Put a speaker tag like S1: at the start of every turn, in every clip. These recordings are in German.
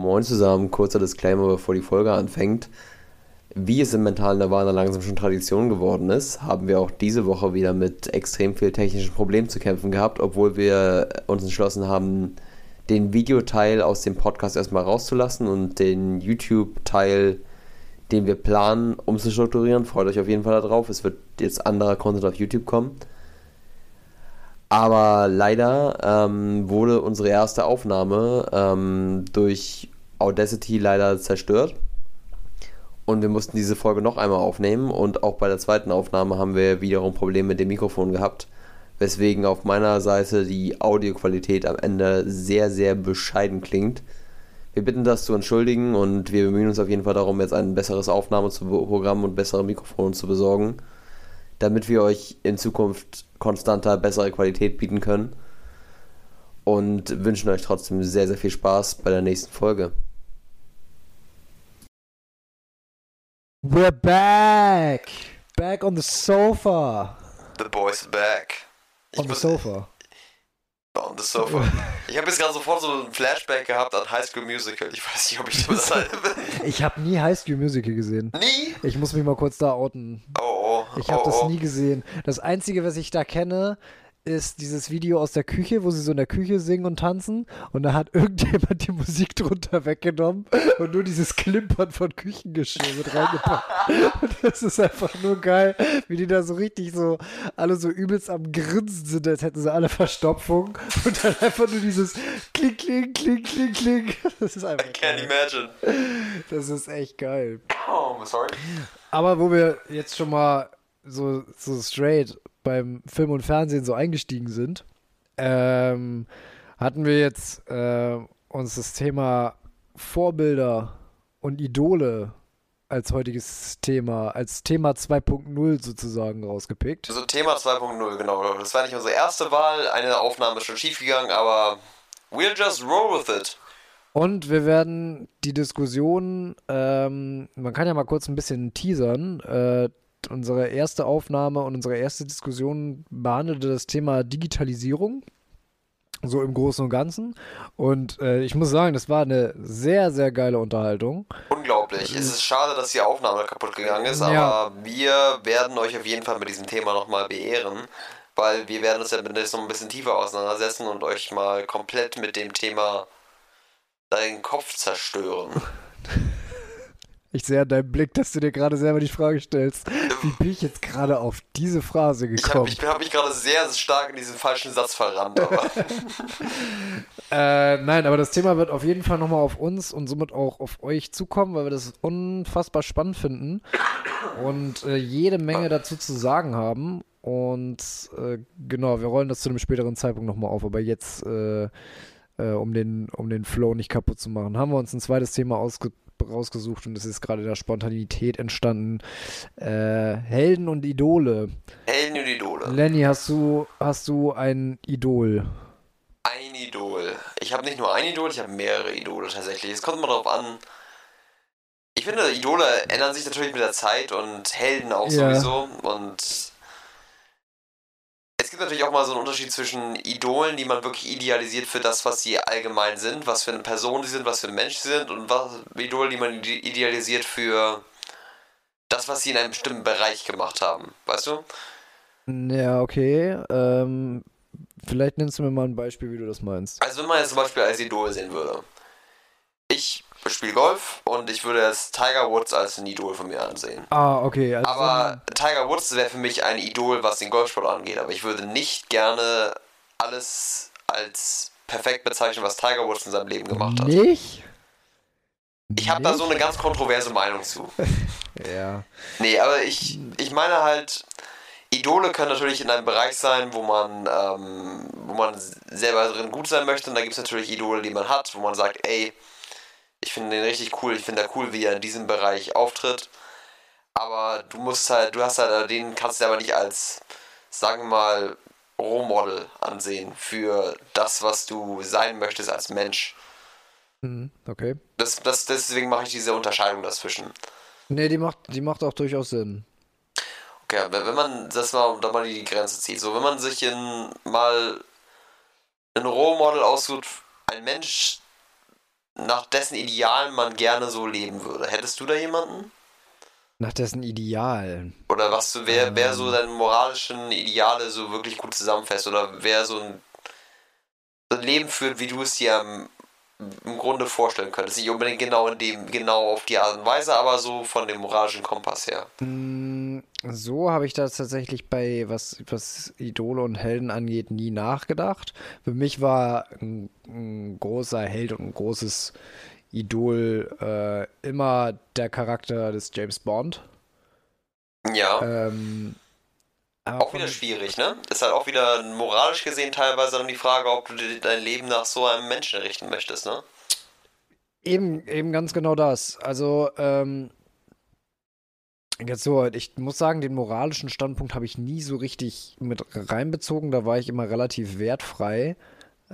S1: Moin zusammen, kurzer Disclaimer, bevor die Folge anfängt. Wie es im mentalen Nirvana langsam schon Tradition geworden ist, haben wir auch diese Woche wieder mit extrem viel technischen Problemen zu kämpfen gehabt, obwohl wir uns entschlossen haben, den Videoteil aus dem Podcast erstmal rauszulassen und den YouTube-Teil, den wir planen, umzustrukturieren. Freut euch auf jeden Fall darauf. Es wird jetzt anderer Content auf YouTube kommen. Aber leider ähm, wurde unsere erste Aufnahme ähm, durch Audacity leider zerstört. Und wir mussten diese Folge noch einmal aufnehmen. Und auch bei der zweiten Aufnahme haben wir wiederum Probleme mit dem Mikrofon gehabt. Weswegen auf meiner Seite die Audioqualität am Ende sehr, sehr bescheiden klingt. Wir bitten das zu entschuldigen und wir bemühen uns auf jeden Fall darum, jetzt ein besseres Aufnahmeprogramm und bessere Mikrofone zu besorgen damit wir euch in Zukunft konstanter bessere Qualität bieten können. Und wünschen euch trotzdem sehr, sehr viel Spaß bei der nächsten Folge.
S2: We're back! Back on the sofa!
S3: The boys back.
S2: Ich on the sofa.
S3: On the sofa. ich habe jetzt gerade sofort so ein Flashback gehabt an High School Musical. Ich weiß nicht, ob ich das halt.
S2: ich habe nie High School Musical gesehen.
S3: Nie?
S2: Ich muss mich mal kurz da outen.
S3: Oh, oh.
S2: Ich habe
S3: oh,
S2: das
S3: oh.
S2: nie gesehen. Das Einzige, was ich da kenne, ist dieses Video aus der Küche, wo sie so in der Küche singen und tanzen und da hat irgendjemand die Musik drunter weggenommen und nur dieses Klimpern von Küchengeschirr mit reingepackt. und das ist einfach nur geil, wie die da so richtig so alle so übelst am Grinsen sind, als hätten sie alle Verstopfung und dann einfach nur dieses Kling, Kling, Kling, Kling, Kling. Das ist einfach
S3: I can't
S2: geil.
S3: imagine.
S2: Das ist echt geil.
S3: Oh, sorry.
S2: Aber wo wir jetzt schon mal so, so straight beim Film und Fernsehen so eingestiegen sind, ähm, hatten wir jetzt äh, uns das Thema Vorbilder und Idole als heutiges Thema, als Thema 2.0 sozusagen rausgepickt.
S3: So Thema 2.0, genau. Das war nicht unsere erste Wahl. Eine Aufnahme ist schon schiefgegangen, aber we'll just roll with it.
S2: Und wir werden die Diskussion, ähm, man kann ja mal kurz ein bisschen teasern. Äh, unsere erste Aufnahme und unsere erste Diskussion behandelte das Thema Digitalisierung. So im Großen und Ganzen. Und äh, ich muss sagen, das war eine sehr, sehr geile Unterhaltung.
S3: Unglaublich. Es ist schade, dass die Aufnahme kaputt gegangen ist,
S2: Ja.
S3: aber wir werden euch auf jeden Fall mit diesem Thema nochmal beehren, weil wir werden uns ja mit noch ein bisschen tiefer auseinandersetzen und euch mal komplett mit dem Thema deinen Kopf zerstören.
S2: Ich sehe an deinem Blick, dass du dir gerade selber die Frage stellst, wie bin ich jetzt gerade auf diese Phrase
S3: Ich
S2: gekommen?
S3: habe ich hab mich gerade sehr stark in diesen falschen Satz verrannt, aber
S2: Äh, nein, aber das Thema wird auf jeden Fall nochmal auf uns und somit auch auf euch zukommen, weil wir das unfassbar spannend finden und äh, jede Menge dazu zu sagen haben. Und äh, genau, wir rollen das zu einem späteren Zeitpunkt nochmal auf, aber jetzt, äh, äh, um, den, um den Flow nicht kaputt zu machen, haben wir uns ein zweites Thema ausge rausgesucht und es ist gerade in der Spontanität entstanden. Äh, Helden und Idole.
S3: Helden und Idole.
S2: Lenny, hast du, hast du ein Idol?
S3: Ein Idol. Ich habe nicht nur ein Idol, ich habe mehrere Idole tatsächlich. Es kommt immer darauf an. Ich finde, Idole ändern sich natürlich mit der Zeit und Helden auch
S2: Ja.
S3: sowieso. Und es gibt natürlich auch mal so einen Unterschied zwischen Idolen, die man wirklich idealisiert für das, was sie allgemein sind, was für eine Person sie sind, was für ein Mensch sie sind, und was, Idole, die man ide- idealisiert für das, was sie in einem bestimmten Bereich gemacht haben. Weißt du?
S2: Ja, okay. Ähm, vielleicht nennst du mir mal ein Beispiel, wie du das meinst.
S3: Also wenn man jetzt zum Beispiel als Idol sehen würde. Ich spiele Golf und ich würde jetzt Tiger Woods als ein Idol von mir ansehen.
S2: Ah, okay. Also
S3: Aber Tiger Woods wäre für mich ein Idol, was den Golfsport angeht. Aber ich würde nicht gerne alles als perfekt bezeichnen, was Tiger Woods in seinem Leben gemacht hat.
S2: Nicht?
S3: Ich habe da so eine ganz kontroverse Meinung zu.
S2: Ja.
S3: Nee, aber ich, ich meine halt, Idole können natürlich in einem Bereich sein, wo man, ähm, wo man selber drin gut sein möchte. Und da gibt es natürlich Idole, die man hat, wo man sagt, ey, ich finde den richtig cool, ich finde da cool, wie er in diesem Bereich auftritt. Aber du musst halt, du hast halt, den kannst du aber nicht als, sagen wir mal, Rohmodel ansehen für das, was du sein möchtest als Mensch.
S2: Mhm, okay.
S3: Das, das, deswegen mache ich diese Unterscheidung dazwischen.
S2: Nee, die macht, die macht auch durchaus Sinn.
S3: Okay, wenn man das mal, da mal die Grenze zieht, so wenn man sich in mal ein Rohmodel aussucht, ein Mensch, nach dessen Idealen man gerne so leben würde. Hättest du da jemanden?
S2: Nach dessen Idealen.
S3: Oder was du, wer, wer so deine moralischen Ideale so wirklich gut zusammenfasst? Oder wer so ein, so ein Leben führt, wie du es dir im, im Grunde vorstellen könntest? Nicht unbedingt genau in dem, genau auf die Art und Weise, aber so von dem moralischen Kompass her.
S2: Mm, so habe ich das tatsächlich bei, was, was Idole und Helden angeht, nie nachgedacht. Für mich war ein, ein großer Held und ein großes Idol äh, immer der Charakter des James Bond.
S3: Ja.
S2: Ähm,
S3: auch wieder schwierig, ne? Ist halt auch wieder moralisch gesehen teilweise dann die Frage, ob du dein Leben nach so einem Menschen richten möchtest, ne?
S2: Eben, eben ganz genau das. Also, ähm, jetzt so, ich muss sagen, den moralischen Standpunkt habe ich nie so richtig mit reinbezogen. Da war ich immer relativ wertfrei.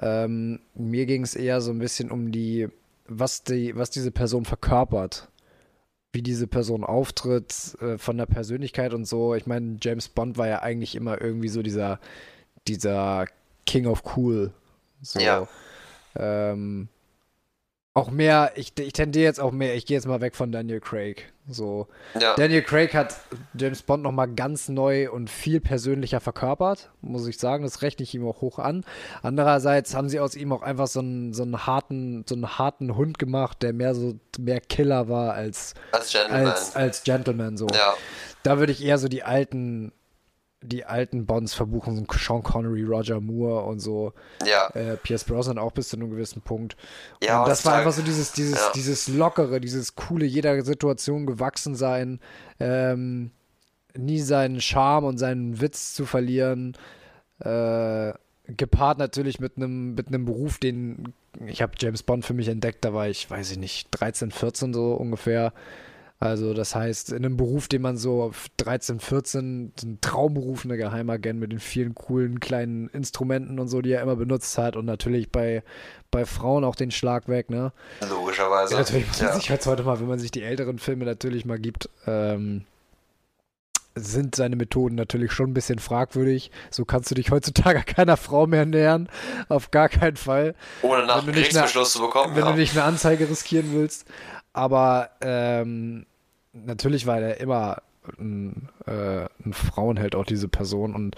S2: Ähm, mir ging es eher so ein bisschen um die was, die, was diese Person verkörpert. Wie diese Person auftritt, äh, von der Persönlichkeit und so. Ich meine, James Bond war ja eigentlich immer irgendwie so dieser, dieser King of Cool. So.
S3: Ja.
S2: Ähm, auch mehr, ich, ich tendiere jetzt auch mehr, ich gehe jetzt mal weg von Daniel Craig. So.
S3: Ja.
S2: Daniel Craig hat James Bond nochmal ganz neu und viel persönlicher verkörpert, muss ich sagen. Das rechne ich ihm auch hoch an. Andererseits haben sie aus ihm auch einfach so einen, so einen harten, so einen harten Hund gemacht, der mehr so mehr Killer war als,
S3: als Gentleman.
S2: Als, als Gentleman so.
S3: Ja.
S2: Da würde ich eher so die alten die alten Bonds verbuchen, Sean Connery, Roger Moore und so.
S3: Ja.
S2: Äh, Pierce Brosnan auch bis zu einem gewissen Punkt.
S3: Ja,
S2: und das war einfach so dieses, dieses,
S3: ja.
S2: dieses lockere, dieses coole, jeder Situation gewachsen sein, ähm, nie seinen Charme und seinen Witz zu verlieren. Äh, gepaart natürlich mit einem mit einem Beruf, den ich habe James Bond für mich entdeckt, da war ich, weiß ich nicht, 13, 14 so ungefähr. Also das heißt, in einem Beruf, den man so auf 13, 14, ein Traumberuf, eine Geheimagent mit den vielen coolen kleinen Instrumenten und so, die er immer benutzt hat und natürlich bei, bei Frauen auch den Schlag weg, ne?
S3: Logischerweise.
S2: Ja, natürlich muss man
S3: ja.
S2: sich jetzt heute mal, wenn man sich die älteren Filme natürlich mal gibt, ähm, sind seine Methoden natürlich schon ein bisschen fragwürdig. So kannst du dich heutzutage keiner Frau mehr nähern. Auf gar keinen Fall.
S3: Ohne nach Gerichtsbeschluss zu bekommen.
S2: Wenn
S3: ja.
S2: du nicht eine Anzeige riskieren willst. Aber ähm, natürlich war er immer ein, äh, ein Frauenheld, auch diese Person. Und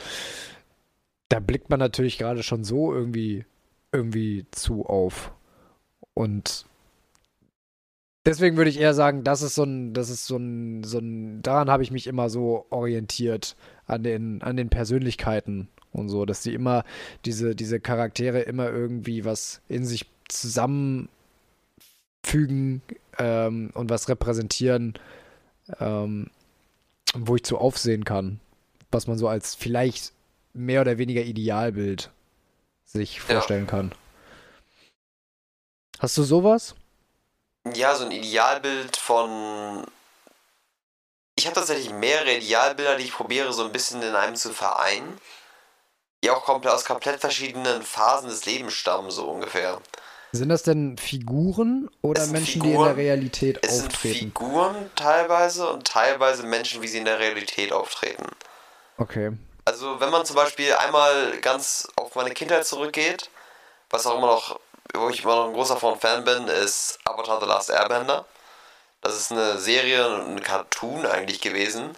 S2: da blickt man natürlich gerade schon so irgendwie, irgendwie zu auf. Und deswegen würde ich eher sagen, das ist so ein, das ist so ein, so ein, daran habe ich mich immer so orientiert, an den, an den Persönlichkeiten und so, dass die immer, diese, diese Charaktere immer irgendwie was in sich zusammenfügen ähm, und was repräsentieren, ähm, wo ich zu aufsehen kann, was man so als vielleicht mehr oder weniger Idealbild sich vorstellen ja. kann. Hast du sowas?
S3: Ja, so ein Idealbild von. Ich habe tatsächlich mehrere Idealbilder, die ich probiere, so ein bisschen in einem zu vereinen. Die auch komplett aus komplett verschiedenen Phasen des Lebens stammen, so ungefähr.
S2: Sind das denn Figuren oder Menschen, Figuren, die in der Realität
S3: es
S2: auftreten?
S3: Es sind Figuren teilweise und teilweise Menschen, wie sie in der Realität auftreten.
S2: Okay.
S3: Also wenn man zum Beispiel einmal ganz auf meine Kindheit zurückgeht, was auch immer noch, wo ich immer noch ein großer von Fan bin, ist Avatar The Last Airbender. Das ist eine Serie, ein Cartoon eigentlich gewesen,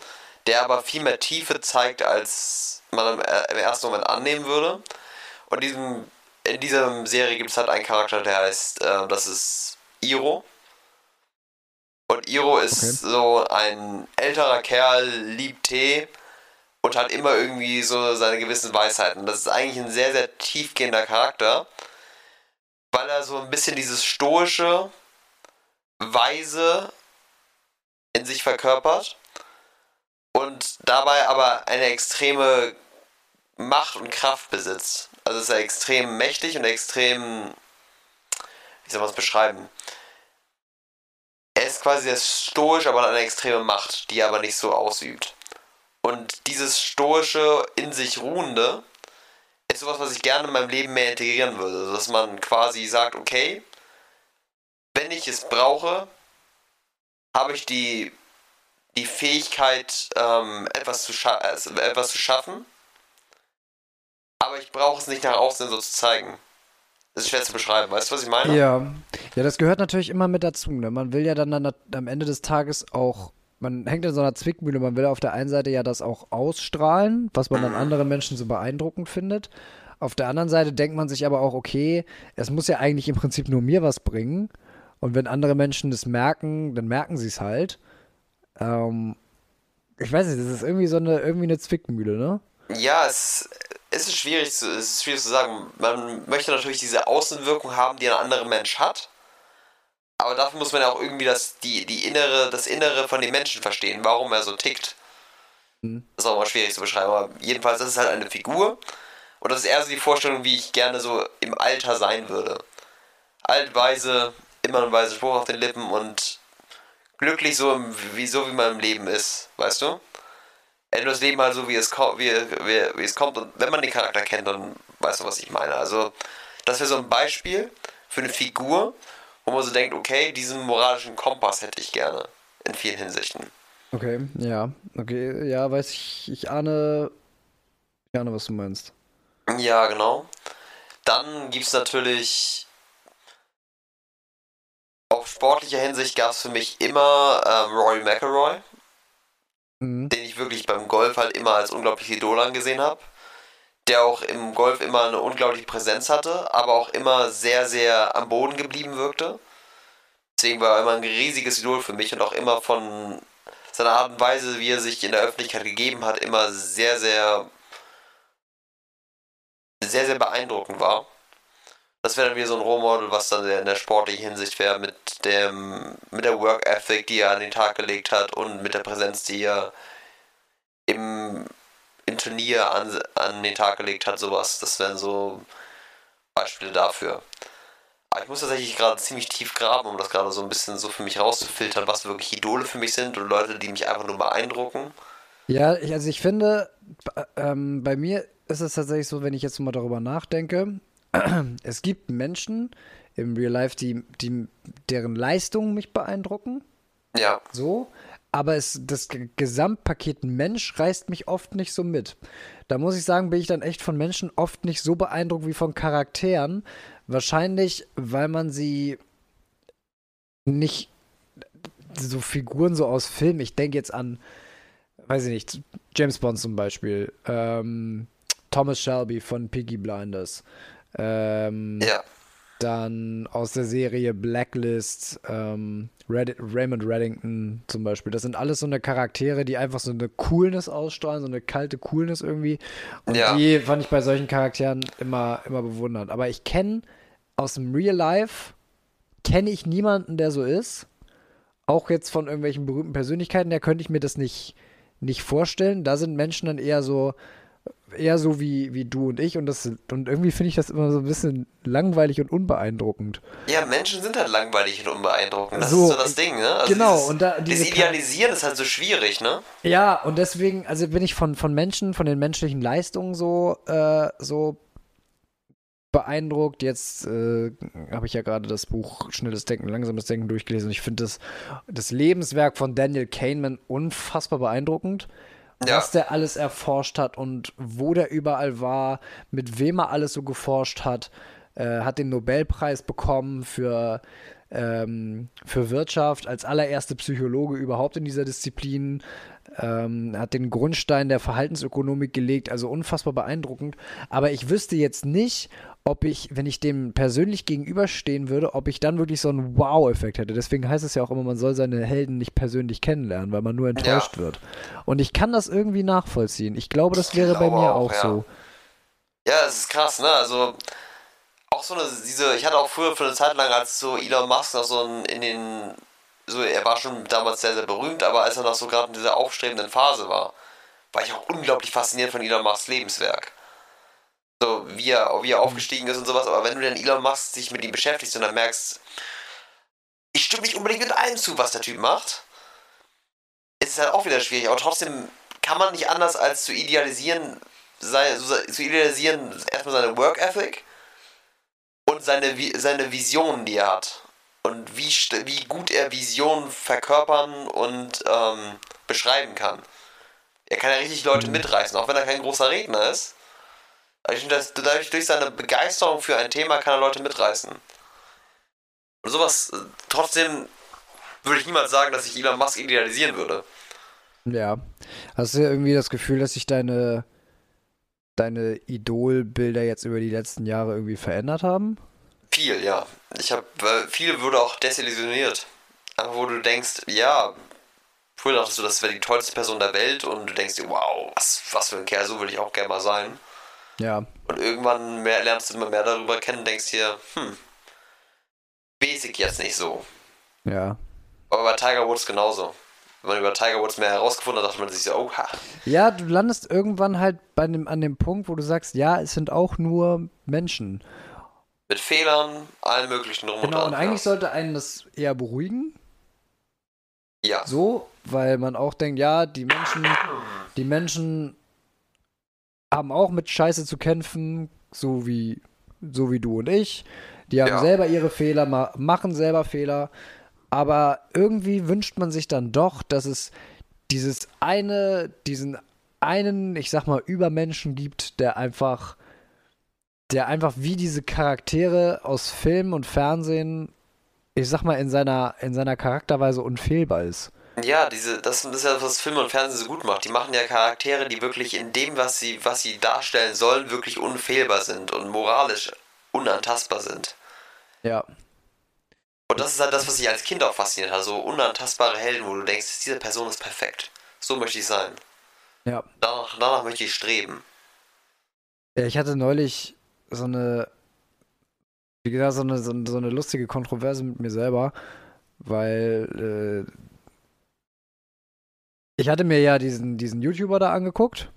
S3: der aber viel mehr Tiefe zeigt, als man im ersten Moment annehmen würde. Und diesem in dieser Serie gibt es halt einen Charakter, der heißt, äh, das ist Iro. Und Iro ist okay. so ein älterer Kerl, liebt Tee und hat immer irgendwie so seine gewissen Weisheiten. Das ist eigentlich ein sehr, sehr tiefgehender Charakter, weil er so ein bisschen dieses stoische, weise in sich verkörpert und dabei aber eine extreme Macht und Kraft besitzt. Also ist er extrem mächtig und extrem, wie soll man es beschreiben? Er ist quasi sehr stoisch, aber eine extreme Macht, die er aber nicht so ausübt. Und dieses stoische, in sich ruhende, ist sowas, was ich gerne in meinem Leben mehr integrieren würde. Dass man quasi sagt, okay, wenn ich es brauche, habe ich die, die Fähigkeit, ähm, etwas, zu also etwas zu schaffen aber ich brauche es nicht nach außen so zu zeigen. Das ist schwer zu beschreiben, weißt du, was ich meine?
S2: Ja. Ja, das gehört natürlich immer mit dazu. Ne? Man will ja dann, dann am Ende des Tages auch, man hängt in so einer Zwickmühle, man will auf der einen Seite ja das auch ausstrahlen, was man dann anderen Menschen so beeindruckend findet. Auf der anderen Seite denkt man sich aber auch, okay, es muss ja eigentlich im Prinzip nur mir was bringen. Und wenn andere Menschen das merken, dann merken sie es halt. Ähm, ich weiß nicht, das ist irgendwie so eine, irgendwie eine Zwickmühle, ne?
S3: Ja, es, es, ist schwierig zu, es ist schwierig zu sagen. Man möchte natürlich diese Außenwirkung haben, die ein anderer Mensch hat. Aber dafür muss man ja auch irgendwie das, die, die innere, das Innere von dem Menschen verstehen, warum er so tickt. Mhm. Das ist auch mal schwierig zu beschreiben. Aber jedenfalls, das ist halt eine Figur. Und das ist eher so die Vorstellung, wie ich gerne so im Alter sein würde. Altweise, immer ein weiser Spruch auf den Lippen und glücklich so, wie, so wie man im Leben ist, weißt du? Das Leben halt so, wie es, wie, wie, wie es kommt und wenn man den Charakter kennt, dann weißt du, was ich meine. Also, das wäre so ein Beispiel für eine Figur, wo man so denkt, okay, diesen moralischen Kompass hätte ich gerne in vielen Hinsichten.
S2: Okay, ja, okay, ja, weiß ich, ich ahne, ich ahne, was du meinst.
S3: Ja, genau. Dann gibt es natürlich auf sportlicher Hinsicht gab es für mich immer ähm, Rory McElroy, mhm. den ich wirklich beim Golf halt immer als unglaubliches Idol angesehen habe. Der auch im Golf immer eine unglaubliche Präsenz hatte, aber auch immer sehr, sehr am Boden geblieben wirkte. Deswegen war er immer ein riesiges Idol für mich und auch immer von seiner Art und Weise, wie er sich in der Öffentlichkeit gegeben hat, immer sehr, sehr, sehr, sehr beeindruckend war. Das wäre dann wieder so ein Rohmodel, was dann in der sportlichen Hinsicht wäre, mit dem, mit der Work Ethic, die er an den Tag gelegt hat und mit der Präsenz, die er im, im Turnier an, an den Tag gelegt hat, sowas. Das wären so Beispiele dafür. Aber ich muss tatsächlich gerade ziemlich tief graben, um das gerade so ein bisschen so für mich rauszufiltern, was wirklich Idole für mich sind und Leute, die mich einfach nur beeindrucken.
S2: Ja, also ich finde, ähm, bei mir ist es tatsächlich so, wenn ich jetzt mal darüber nachdenke, es gibt Menschen im Real Life, die, die, deren Leistungen mich beeindrucken.
S3: Ja.
S2: So. Aber es, das Gesamtpaket Mensch reißt mich oft nicht so mit. Da muss ich sagen, bin ich dann echt von Menschen oft nicht so beeindruckt wie von Charakteren. Wahrscheinlich, weil man sie nicht so Figuren so aus Filmen. Ich denke jetzt an, weiß ich nicht, James Bond zum Beispiel, ähm, Thomas Shelby von Piggy Blinders. Ähm,
S3: ja.
S2: Dann aus der Serie Blacklist, ähm, Red Raymond Reddington zum Beispiel. Das sind alles so eine Charaktere, die einfach so eine Coolness ausstrahlen, so eine kalte Coolness irgendwie. Und ja. die fand ich bei solchen Charakteren immer, immer bewundert. Aber ich kenne aus dem Real Life, kenne ich niemanden, der so ist. Auch jetzt von irgendwelchen berühmten Persönlichkeiten, der könnte ich mir das nicht, nicht vorstellen. Da sind Menschen dann eher so, eher so wie, wie du und ich und das und irgendwie finde ich das immer so ein bisschen langweilig und unbeeindruckend.
S3: Ja, Menschen sind halt langweilig und unbeeindruckend. Das so, ist so das Ding, ne?
S2: Also genau, dieses, und da
S3: diese das Idealisieren ist halt so schwierig, ne?
S2: Ja, und deswegen, also bin ich von, von Menschen, von den menschlichen Leistungen so, äh, so beeindruckt. Jetzt äh, habe ich ja gerade das Buch Schnelles Denken, Langsames Denken durchgelesen und ich finde das, das Lebenswerk von Daniel Kahneman unfassbar beeindruckend ja. was der alles erforscht hat und wo der überall war, mit wem er alles so geforscht hat. Äh, hat den Nobelpreis bekommen für, ähm, für Wirtschaft als allererste Psychologe überhaupt in dieser Disziplin. Ähm, hat den Grundstein der Verhaltensökonomik gelegt, also unfassbar beeindruckend. Aber ich wüsste jetzt nicht, ob ich, wenn ich dem persönlich gegenüberstehen würde, ob ich dann wirklich so einen Wow-Effekt hätte. Deswegen heißt es ja auch immer, man soll seine Helden nicht persönlich kennenlernen, weil man nur enttäuscht ja. wird. Und ich kann das irgendwie nachvollziehen. Ich glaube, das wäre bei mir auch, auch ja. so.
S3: Ja, das ist krass, ne? Also auch so eine, diese, ich hatte auch früher für eine Zeit lang, als so Elon Musk noch so in den, so, er war schon damals sehr, sehr berühmt, aber als er noch so gerade in dieser aufstrebenden Phase war, war ich auch unglaublich fasziniert von Elon Musks Lebenswerk so wie er, wie er aufgestiegen ist und sowas, aber wenn du dann Elon Musk sich mit ihm beschäftigst und dann merkst, ich stimme nicht unbedingt mit allem zu, was der Typ macht, ist es halt auch wieder schwierig, aber trotzdem kann man nicht anders als zu idealisieren, sei, zu idealisieren erstmal seine Work Ethic und seine, seine Visionen, die er hat. Und wie, wie gut er Visionen verkörpern und ähm, beschreiben kann. Er kann ja richtig Leute mitreißen, auch wenn er kein großer Redner ist Dadurch, dadurch, durch seine Begeisterung für ein Thema kann er Leute mitreißen. Und sowas, äh, trotzdem würde ich niemals sagen, dass ich Elon Musk idealisieren würde.
S2: Ja. Hast du irgendwie das Gefühl, dass sich deine, deine Idolbilder jetzt über die letzten Jahre irgendwie verändert haben?
S3: Viel, ja. Ich habe, viel wurde auch desillusioniert. Einfach wo du denkst, ja, früher dachtest du, das wäre die tollste Person der Welt und du denkst dir, wow, was, was für ein Kerl, so will ich auch gerne mal sein.
S2: Ja.
S3: Und irgendwann mehr, lernst du immer mehr darüber kennen und denkst dir, hm, basic jetzt nicht so.
S2: Ja.
S3: Aber bei Tiger Woods genauso. Wenn man über Tiger Woods mehr herausgefunden hat, dachte man sich so, oh, ha.
S2: Ja, du landest irgendwann halt bei dem, an dem Punkt, wo du sagst, ja, es sind auch nur Menschen.
S3: Mit Fehlern, allen möglichen drum
S2: Genau, und
S3: dran,
S2: eigentlich sollte einen das eher beruhigen.
S3: Ja.
S2: So, weil man auch denkt, ja, die Menschen, die Menschen haben auch mit Scheiße zu kämpfen, so wie, so wie du und ich. Die haben
S3: Ja.
S2: selber ihre Fehler, ma machen selber Fehler. Aber irgendwie wünscht man sich dann doch, dass es dieses eine, diesen einen, ich sag mal, Übermenschen gibt, der einfach, der einfach wie diese Charaktere aus Film und Fernsehen, ich sag mal, in seiner, in seiner Charakterweise unfehlbar ist.
S3: Ja, diese, das ist ja, was Film und Fernsehen so gut macht. Die machen ja Charaktere, die wirklich in dem, was sie, was sie darstellen sollen, wirklich unfehlbar sind und moralisch unantastbar sind.
S2: Ja.
S3: Und das ist halt das, was ich als Kind auch fasziniert hat. So unantastbare Helden, wo du denkst, diese Person ist perfekt. So möchte ich sein.
S2: Ja.
S3: Danach, danach möchte ich streben.
S2: Ja, ich hatte neulich so eine, wie gesagt, so eine, so, so eine lustige Kontroverse mit mir selber, weil äh, ich hatte mir ja diesen, diesen YouTuber da angeguckt,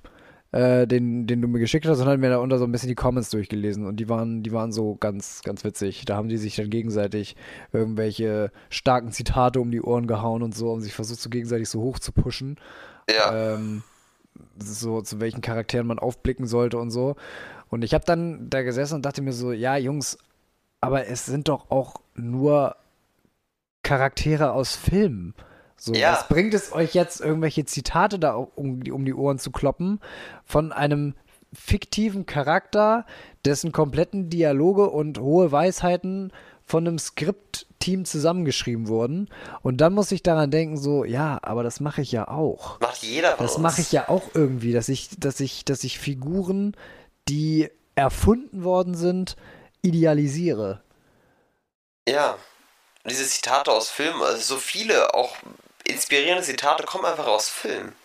S2: äh, den, den du mir geschickt hast, und hatte mir da unter so ein bisschen die Comments durchgelesen und die waren, die waren so ganz, ganz witzig. Da haben die sich dann gegenseitig irgendwelche starken Zitate um die Ohren gehauen und so und sich versucht, so gegenseitig so hoch zu pushen.
S3: Ja.
S2: ähm, so zu welchen Charakteren man aufblicken sollte und so. Und ich habe dann da gesessen und dachte mir so, ja, Jungs, aber es sind doch auch nur Charaktere aus Filmen. So,
S3: Ja.
S2: was bringt es euch jetzt, irgendwelche Zitate da um die, um die Ohren zu kloppen von einem fiktiven Charakter, dessen kompletten Dialoge und hohe Weisheiten von einem Skriptteam zusammengeschrieben wurden. Und dann muss ich daran denken, so, ja, aber das mache ich ja auch.
S3: Macht jeder
S2: Das mache ich ja auch irgendwie, dass ich, dass ich, dass ich Figuren, die erfunden worden sind, idealisiere.
S3: Ja. Diese Zitate aus Filmen, also so viele, auch inspirierende Zitate, kommen einfach aus Filmen.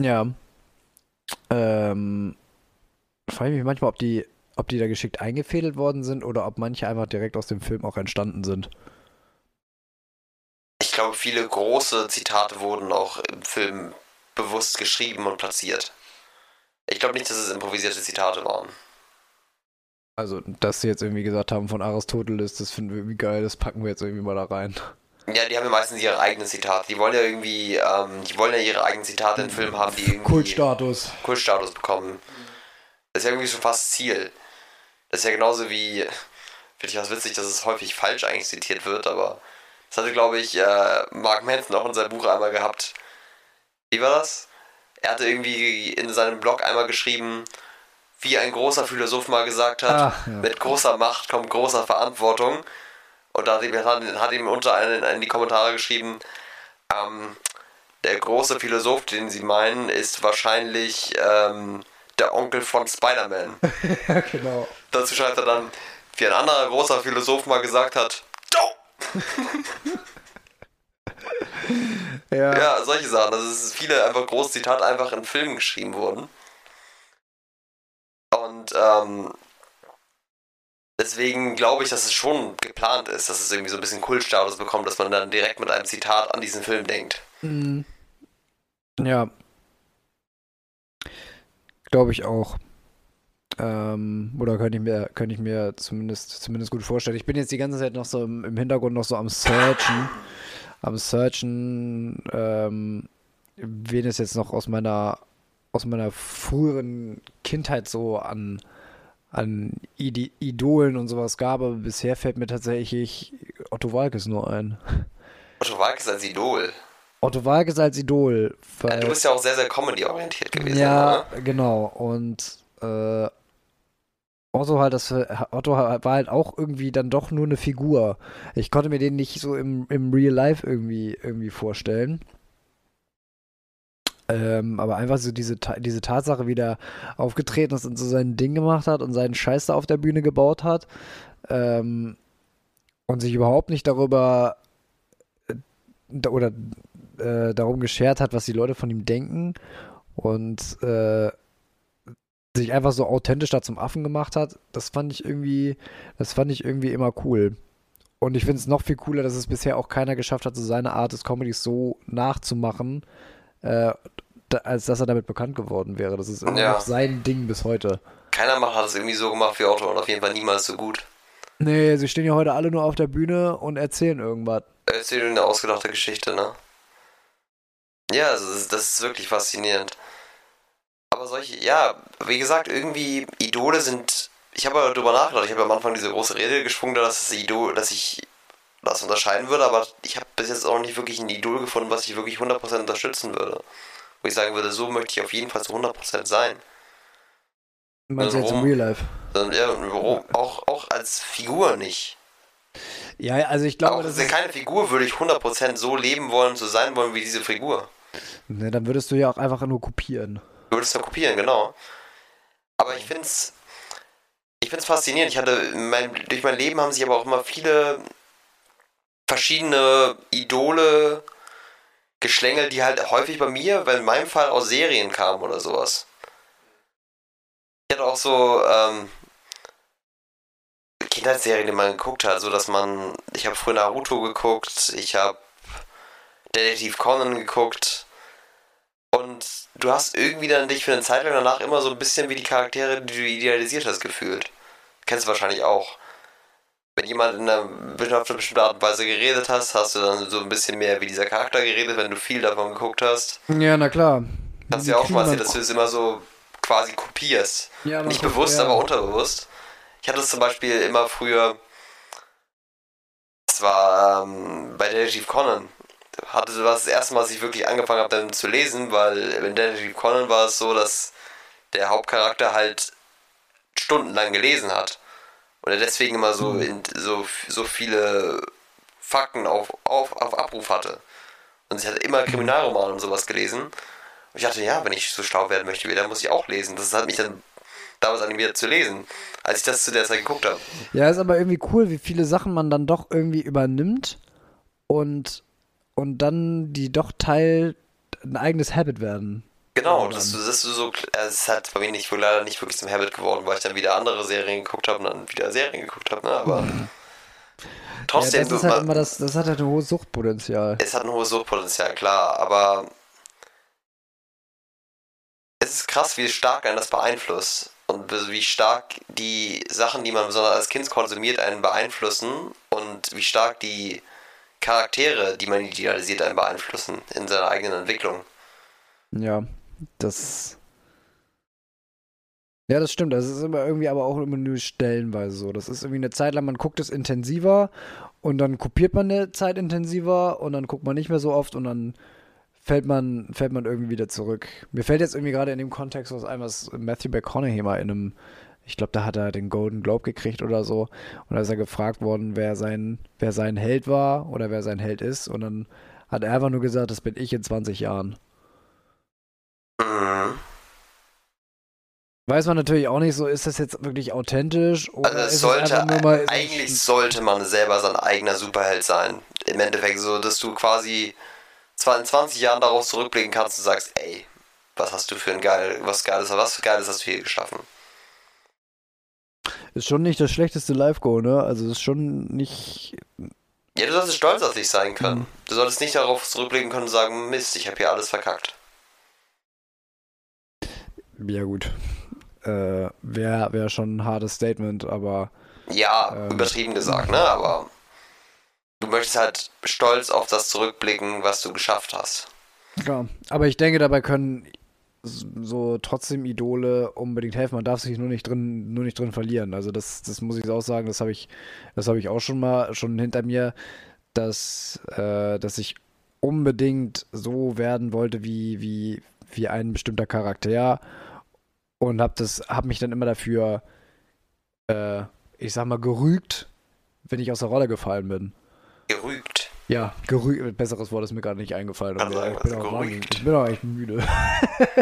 S2: Ja. Ähm, frage ich mich manchmal, ob die, ob die da geschickt eingefädelt worden sind oder ob manche einfach direkt aus dem Film auch entstanden sind.
S3: Ich glaube, viele große Zitate wurden auch im Film bewusst geschrieben und platziert. Ich glaube nicht, dass es improvisierte Zitate waren.
S2: Also, dass sie jetzt irgendwie gesagt haben von Aristoteles, das finden wir irgendwie geil, das packen wir jetzt irgendwie mal da rein.
S3: Ja, die haben ja meistens ihre eigenen Zitate. Die wollen ja irgendwie, ähm, die wollen ja ihre eigenen Zitate in Filmen haben, die irgendwie
S2: Kultstatus.
S3: Kultstatus bekommen. Das ist ja irgendwie schon fast Ziel. Das ist ja genauso wie, finde ich auch witzig, dass es häufig falsch eigentlich zitiert wird, aber das hatte, glaube ich, äh, Mark Manson auch in seinem Buch einmal gehabt. Wie war das? Er hatte irgendwie in seinem Blog einmal geschrieben, wie ein großer Philosoph mal gesagt hat,
S2: Ah, ja.
S3: mit großer Macht kommt großer Verantwortung. Und da hat hat ihm unter einen in die Kommentare geschrieben, ähm, der große Philosoph, den sie meinen, ist wahrscheinlich ähm, der Onkel von Spider-Man.
S2: ja, genau.
S3: Dazu schreibt er dann, wie ein anderer großer Philosoph mal gesagt hat, "Doh!"
S2: Ja.
S3: Ja, solche Sachen. Also es ist viele einfach große Zitate einfach in Filmen geschrieben wurden. Und ähm, deswegen glaube ich, dass es schon geplant ist, dass es irgendwie so ein bisschen Kultstatus bekommt, dass man dann direkt mit einem Zitat an diesen Film denkt.
S2: Mhm. Ja. Glaube ich auch. Ähm, oder könnte ich mir, könnte ich mir zumindest, zumindest gut vorstellen. Ich bin jetzt die ganze Zeit noch so im, im Hintergrund noch so am Searchen. Am Searchen, ähm, wen es jetzt noch aus meiner, aus meiner früheren Kindheit so an, an Ide Idolen und sowas gab. Aber bisher fällt mir tatsächlich Otto Walkes nur ein.
S3: Otto Walkes als Idol.
S2: Otto Walkes als Idol.
S3: Ja,
S2: Weil,
S3: du bist ja auch sehr, sehr comedy-orientiert gewesen.
S2: ja,
S3: ne?
S2: genau. Und äh, Otto halt, das Otto war halt auch irgendwie dann doch nur eine Figur. Ich konnte mir den nicht so im, im Real Life irgendwie, irgendwie vorstellen. Ähm, aber einfach so diese, diese Tatsache, wie der aufgetreten ist und so sein Ding gemacht hat und seinen Scheiß da auf der Bühne gebaut hat ähm, und sich überhaupt nicht darüber äh, oder äh, darum geschert hat, was die Leute von ihm denken und äh, sich einfach so authentisch da zum Affen gemacht hat, das fand ich irgendwie, das fand ich irgendwie immer cool. Und ich finde es noch viel cooler, dass es bisher auch keiner geschafft hat, so seine Art des Comedies so nachzumachen, äh, da, als dass er damit bekannt geworden wäre. Das ist immer ja. noch sein Ding bis heute.
S3: Keiner hat es irgendwie so gemacht wie Otto und auf jeden Fall niemals so gut.
S2: Nee, sie stehen ja heute alle nur auf der Bühne und erzählen irgendwas.
S3: Erzählen eine ausgedachte Geschichte, ne? Ja, das, das ist wirklich faszinierend. Aber solche, ja, wie gesagt, irgendwie Idole sind. Ich habe darüber nachgedacht. Ich habe am Anfang diese große Rede geschwungen, dass das Idol, dass ich das unterscheiden würde, aber ich habe bis jetzt auch nicht wirklich ein Idol gefunden, was ich wirklich 100% unterstützen würde. Wo ich sagen würde, so möchte ich auf jeden Fall zu 100% sein.
S2: Du meinst also, jetzt im Real Life?
S3: Ja, auch, auch als Figur nicht.
S2: Ja, also ich glaube,
S3: auch, das ist keine Figur würde ich 100% so leben wollen, so sein wollen wie diese Figur.
S2: Ne, dann würdest du ja auch einfach nur kopieren.
S3: Du würdest ja kopieren, genau. Aber ich finde es ich find's faszinierend. Ich hatte mein, durch mein Leben haben sich aber auch immer viele verschiedene Idole geschlängelt, die halt häufig bei mir, weil in meinem Fall aus Serien kamen oder sowas. Ich hatte auch so ähm, Kindheitsserien, die man geguckt hat, so dass man, ich habe früher Naruto geguckt, ich habe Detektiv Conan geguckt und du hast irgendwie dann dich für eine Zeit lang danach immer so ein bisschen wie die Charaktere, die du idealisiert hast, gefühlt. Kennst du wahrscheinlich auch. Wenn jemand in einer, auf eine bestimmte Art und Weise geredet hast, hast du dann so ein bisschen mehr wie dieser Charakter geredet, wenn du viel davon geguckt hast.
S2: Ja, na klar.
S3: Kannst du ja auch mal erzählen, dass du es immer so quasi kopierst. Ja, Nicht bewusst, ja. aber unterbewusst. Ich hatte es zum Beispiel immer früher, das war ähm, bei Detective Conan, hatte das das erste Mal, dass ich wirklich angefangen habe, dann zu lesen, weil in Detective Conan war es so, dass der Hauptcharakter halt stundenlang gelesen hat. Und er deswegen immer so, hm. in, so, so viele Fakten auf, auf, auf Abruf hatte. Und sie hat immer Kriminalromane und sowas gelesen. Und ich dachte, ja, wenn ich so schlau werden möchte wie dann muss ich auch lesen. Das hat mich dann damals animiert zu lesen, als ich das zu der Zeit geguckt habe.
S2: Ja, ist aber irgendwie cool, wie viele Sachen man dann doch irgendwie übernimmt und und dann die doch Teil ein eigenes Habit werden.
S3: Genau, das, das ist so, es hat bei mir nicht, wohl leider nicht wirklich zum Habit geworden, weil ich dann wieder andere Serien geguckt habe und dann wieder Serien geguckt habe, ne? aber trotzdem.
S2: Ja, das, ist halt immer das, das hat halt ein hohes Suchtpotenzial.
S3: Es hat ein hohes Suchtpotenzial, klar, aber es ist krass, wie stark einen das beeinflusst und wie stark die Sachen, die man besonders als Kind konsumiert, einen beeinflussen und wie stark die Charaktere, die man idealisiert, einen beeinflussen in seiner eigenen Entwicklung.
S2: Ja, das. Ja, das stimmt. Das ist immer irgendwie aber auch immer nur stellenweise so. Das ist irgendwie eine Zeit lang, man guckt es intensiver und dann kopiert man eine Zeit intensiver und dann guckt man nicht mehr so oft und dann fällt man, fällt man irgendwie wieder zurück. Mir fällt jetzt irgendwie gerade in dem Kontext was ein, was Matthew McConaughey mal in einem ich glaube, da hat er den Golden Globe gekriegt oder so. Und da ist er gefragt worden, wer sein, wer sein Held war oder wer sein Held ist. Und dann hat er einfach nur gesagt, das bin ich in 20 Jahren. Mhm. Weiß man natürlich auch nicht so, ist das jetzt wirklich authentisch?
S3: Oder also es sollte, es mal, eigentlich sollte man selber sein eigener Superheld sein. Im Endeffekt so, dass du quasi zwar in 20 Jahren darauf zurückblicken kannst und sagst, ey, was hast du für ein geil, was geiles, was geiles hast du hier geschaffen.
S2: Ist schon nicht das schlechteste Live-Go, ne? Also ist schon nicht.
S3: Ja, du solltest stolz auf dich sein können. Mhm. Du solltest nicht darauf zurückblicken können und sagen, Mist, ich habe hier alles verkackt.
S2: Ja, gut. Äh, Wäre wär schon ein hartes Statement, aber.
S3: Ja, ähm, übertrieben gesagt, ne? Aber du möchtest halt stolz auf das zurückblicken, was du geschafft hast.
S2: Ja, aber ich denke, dabei können so trotzdem Idole unbedingt helfen. Man darf sich nur nicht drin, nur nicht drin verlieren. Also das, das muss ich auch sagen, das habe ich, das habe ich auch schon mal schon hinter mir, dass, äh, dass ich unbedingt so werden wollte wie, wie, wie ein bestimmter Charakter. Und habe das, habe mich dann immer dafür, äh, ich sag mal, gerügt, wenn ich aus der Rolle gefallen bin.
S3: Gerügt.
S2: Ja, gerügt, besseres Wort ist mir gerade nicht eingefallen.
S3: Sagen,
S2: ich, bin
S3: was
S2: auch wahnsinnig- ich bin auch echt müde.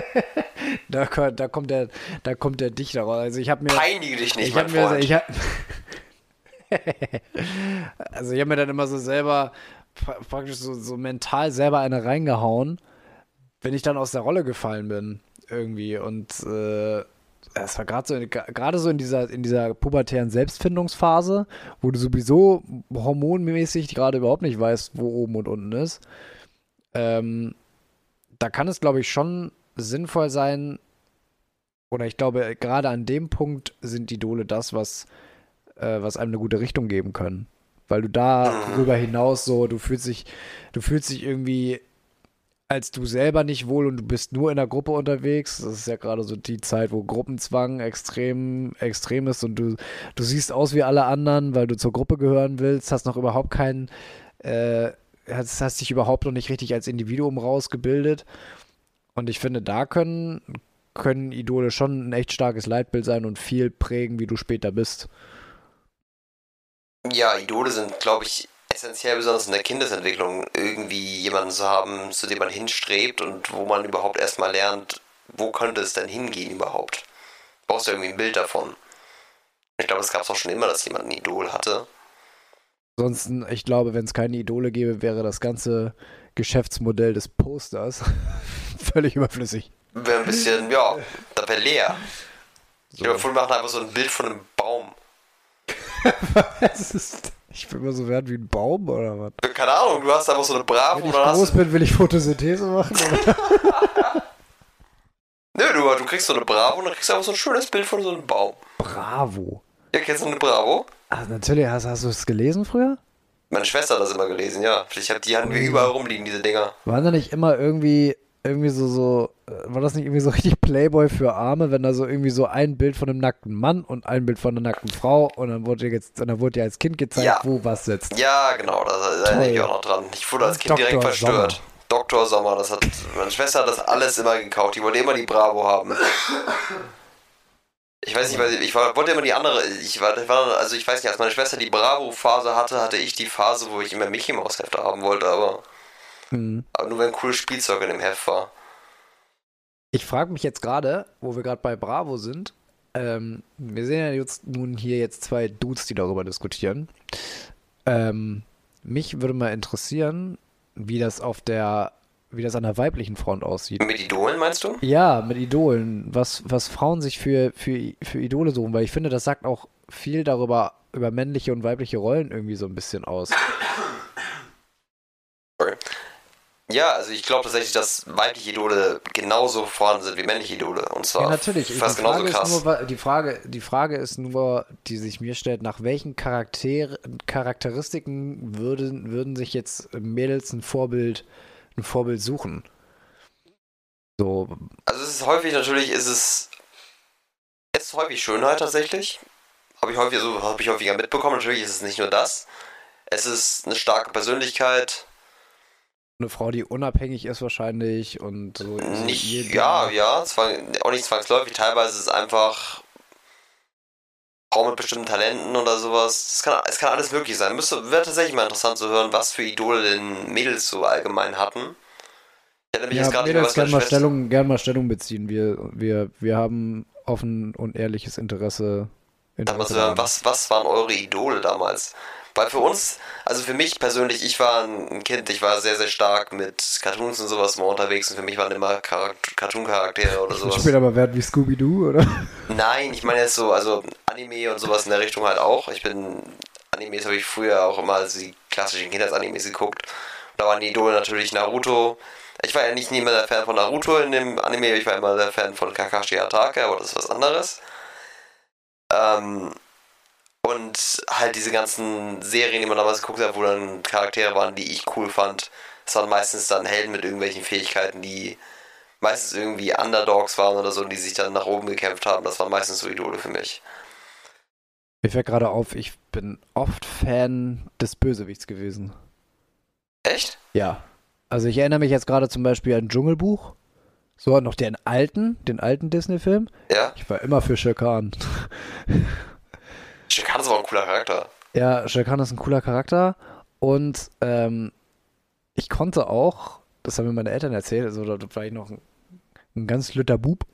S2: da, ko- da kommt der, da kommt der Dichter raus. Also ich habe mir,
S3: Peinige dich nicht,
S2: ich
S3: mein
S2: mir, ich hab, also ich habe mir dann immer so selber pra- praktisch so, so mental selber eine reingehauen, wenn ich dann aus der Rolle gefallen bin irgendwie und äh, es war gerade so in- gerade so in dieser in dieser pubertären Selbstfindungsphase, wo du sowieso hormonmäßig gerade überhaupt nicht weißt, wo oben und unten ist. Ähm, da kann es glaube ich schon sinnvoll sein oder ich glaube gerade an dem Punkt sind Idole das, was äh, was einem eine gute Richtung geben können. Weil du darüber hinaus so, du fühlst dich, du fühlst dich irgendwie als du selber nicht wohl und du bist nur in der Gruppe unterwegs. Das ist ja gerade so die Zeit, wo Gruppenzwang extrem, extrem ist und du, du siehst aus wie alle anderen, weil du zur Gruppe gehören willst, hast noch überhaupt keinen, äh, hast, hast dich überhaupt noch nicht richtig als Individuum rausgebildet. Und ich finde, da können, können Idole schon ein echt starkes Leitbild sein und viel prägen, wie du später bist.
S3: Ja, Idole sind, glaube ich, essentiell, besonders in der Kindesentwicklung, irgendwie jemanden zu haben, zu dem man hinstrebt und wo man überhaupt erstmal lernt, wo könnte es denn hingehen überhaupt. Brauchst du irgendwie ein Bild davon. Ich glaube, es gab es auch schon immer, dass jemand ein Idol hatte.
S2: Ansonsten, ich glaube, wenn es keine Idole gäbe, wäre das ganze Geschäftsmodell des Posters völlig überflüssig.
S3: Wäre ein bisschen, ja, da wäre leer. Ich
S2: So.
S3: glaube, wir machen einfach so ein Bild von einem Baum.
S2: Es ist, ich bin immer so wert wie ein Baum oder was?
S3: Keine Ahnung, du hast einfach so eine Bravo
S2: Wenn ich groß bin, will ich Photosynthese machen.
S3: Nö, du, du kriegst so eine Bravo und dann kriegst du einfach so ein schönes Bild von so einem Baum.
S2: Bravo.
S3: Ja, kennst du eine Bravo?
S2: Ach, natürlich, hast, hast du es gelesen früher?
S3: Meine Schwester hat das immer gelesen, ja. Ich hab, die hatten wir überall rumliegen, diese Dinger.
S2: Waren da nicht immer irgendwie, irgendwie so, so, äh, war das nicht irgendwie so richtig Playboy für Arme, wenn da so irgendwie so ein Bild von einem nackten Mann und ein Bild von einer nackten Frau und dann wurde jetzt, dann wurde dir als Kind gezeigt,
S3: Ja.
S2: wo was sitzt.
S3: Ja, genau, da erinnere ich auch noch dran. Ich wurde als Kind
S2: Dr.
S3: direkt verstört.
S2: Sommer.
S3: Dr. Sommer, das hat. Meine Schwester hat das alles immer gekauft. Die wollte immer die Bravo haben. Ich weiß nicht, ich war, wollte immer die andere. Ich war, ich war, also ich weiß nicht, als meine Schwester die Bravo-Phase hatte, hatte ich die Phase, wo ich immer Mickey Mouse Hefte haben wollte, aber,
S2: Hm.
S3: aber nur wenn cooles Spielzeug in dem Heft war.
S2: Ich frage mich jetzt gerade, wo wir gerade bei Bravo sind. Ähm, wir sehen ja jetzt nun hier jetzt zwei Dudes, die darüber diskutieren. Ähm, mich würde mal interessieren, wie das auf der, wie das an der weiblichen Front aussieht.
S3: Mit Idolen meinst du?
S2: Ja, mit Idolen, was, was Frauen sich für, für, für Idole suchen, weil ich finde, das sagt auch viel darüber, über männliche und weibliche Rollen irgendwie so ein bisschen aus.
S3: Ja, also ich glaube tatsächlich, dass weibliche Idole genauso vorhanden sind wie männliche Idole. Und zwar
S2: Ja, natürlich.
S3: fast
S2: die,
S3: genauso
S2: Frage ist
S3: krass.
S2: nur, die, Frage, die Frage ist nur, die sich mir stellt, nach welchen Charakter Charakteristiken würden, würden sich jetzt Mädels ein Vorbild, ein Vorbild suchen? So,
S3: Also es ist häufig natürlich, ist es, es ist häufig Schönheit tatsächlich. Habe ich häufig, also habe ich häufiger mitbekommen. Natürlich ist es nicht nur das. Es ist eine starke Persönlichkeit.
S2: Eine Frau, die unabhängig ist wahrscheinlich und so.
S3: Nicht, ja, ja, zwang, auch nicht zwangsläufig. Teilweise ist es einfach Frau mit bestimmten Talenten oder sowas. Es kann, es kann alles möglich sein. Müsste, wäre tatsächlich mal interessant zu hören, was für Idole denn Mädels so allgemein hatten. Ich hätte mich
S2: Ja,
S3: jetzt gerade
S2: Mädels gerne mal, Stellung, gern mal Stellung beziehen. Wir, wir, wir haben offen und ehrliches Interesse. Interesse
S3: was, was waren eure Idole damals? Weil für uns, also für mich persönlich, ich war ein Kind, ich war sehr, sehr stark mit Cartoons und sowas immer unterwegs und für mich waren immer Charak- Cartoon-Charaktere oder
S2: Ich
S3: sowas.
S2: spiele aber Wert wie Scooby-Doo, oder?
S3: Nein, ich meine jetzt so, also Anime und sowas in der Richtung halt auch. Ich bin, Animes habe ich früher auch immer also die klassischen Kindheitsanimes geguckt. Da waren die Idole natürlich Naruto. Ich war ja nicht nie immer der Fan von Naruto in dem Anime, ich war immer der Fan von Kakashi Hatake, aber das ist was anderes. Ähm, und halt diese ganzen Serien, die man damals geguckt hat, wo dann Charaktere waren, die ich cool fand. Das waren meistens dann Helden mit irgendwelchen Fähigkeiten, die meistens irgendwie Underdogs waren oder so, die sich dann nach oben gekämpft haben. Das waren meistens so Idole für mich.
S2: Mir fällt gerade auf, ich bin oft Fan des Bösewichts gewesen.
S3: Echt?
S2: Ja. Also ich erinnere mich jetzt gerade zum Beispiel an Dschungelbuch. So, noch den alten, den alten Disney-Film.
S3: Ja?
S2: Ich war immer für Shere.
S3: Shere Khan ist aber auch ein cooler Charakter.
S2: Ja, Shere Khan ist ein cooler Charakter und ähm, ich konnte auch, das haben mir meine Eltern erzählt, also da war ich noch ein, ein ganz lütter Bub,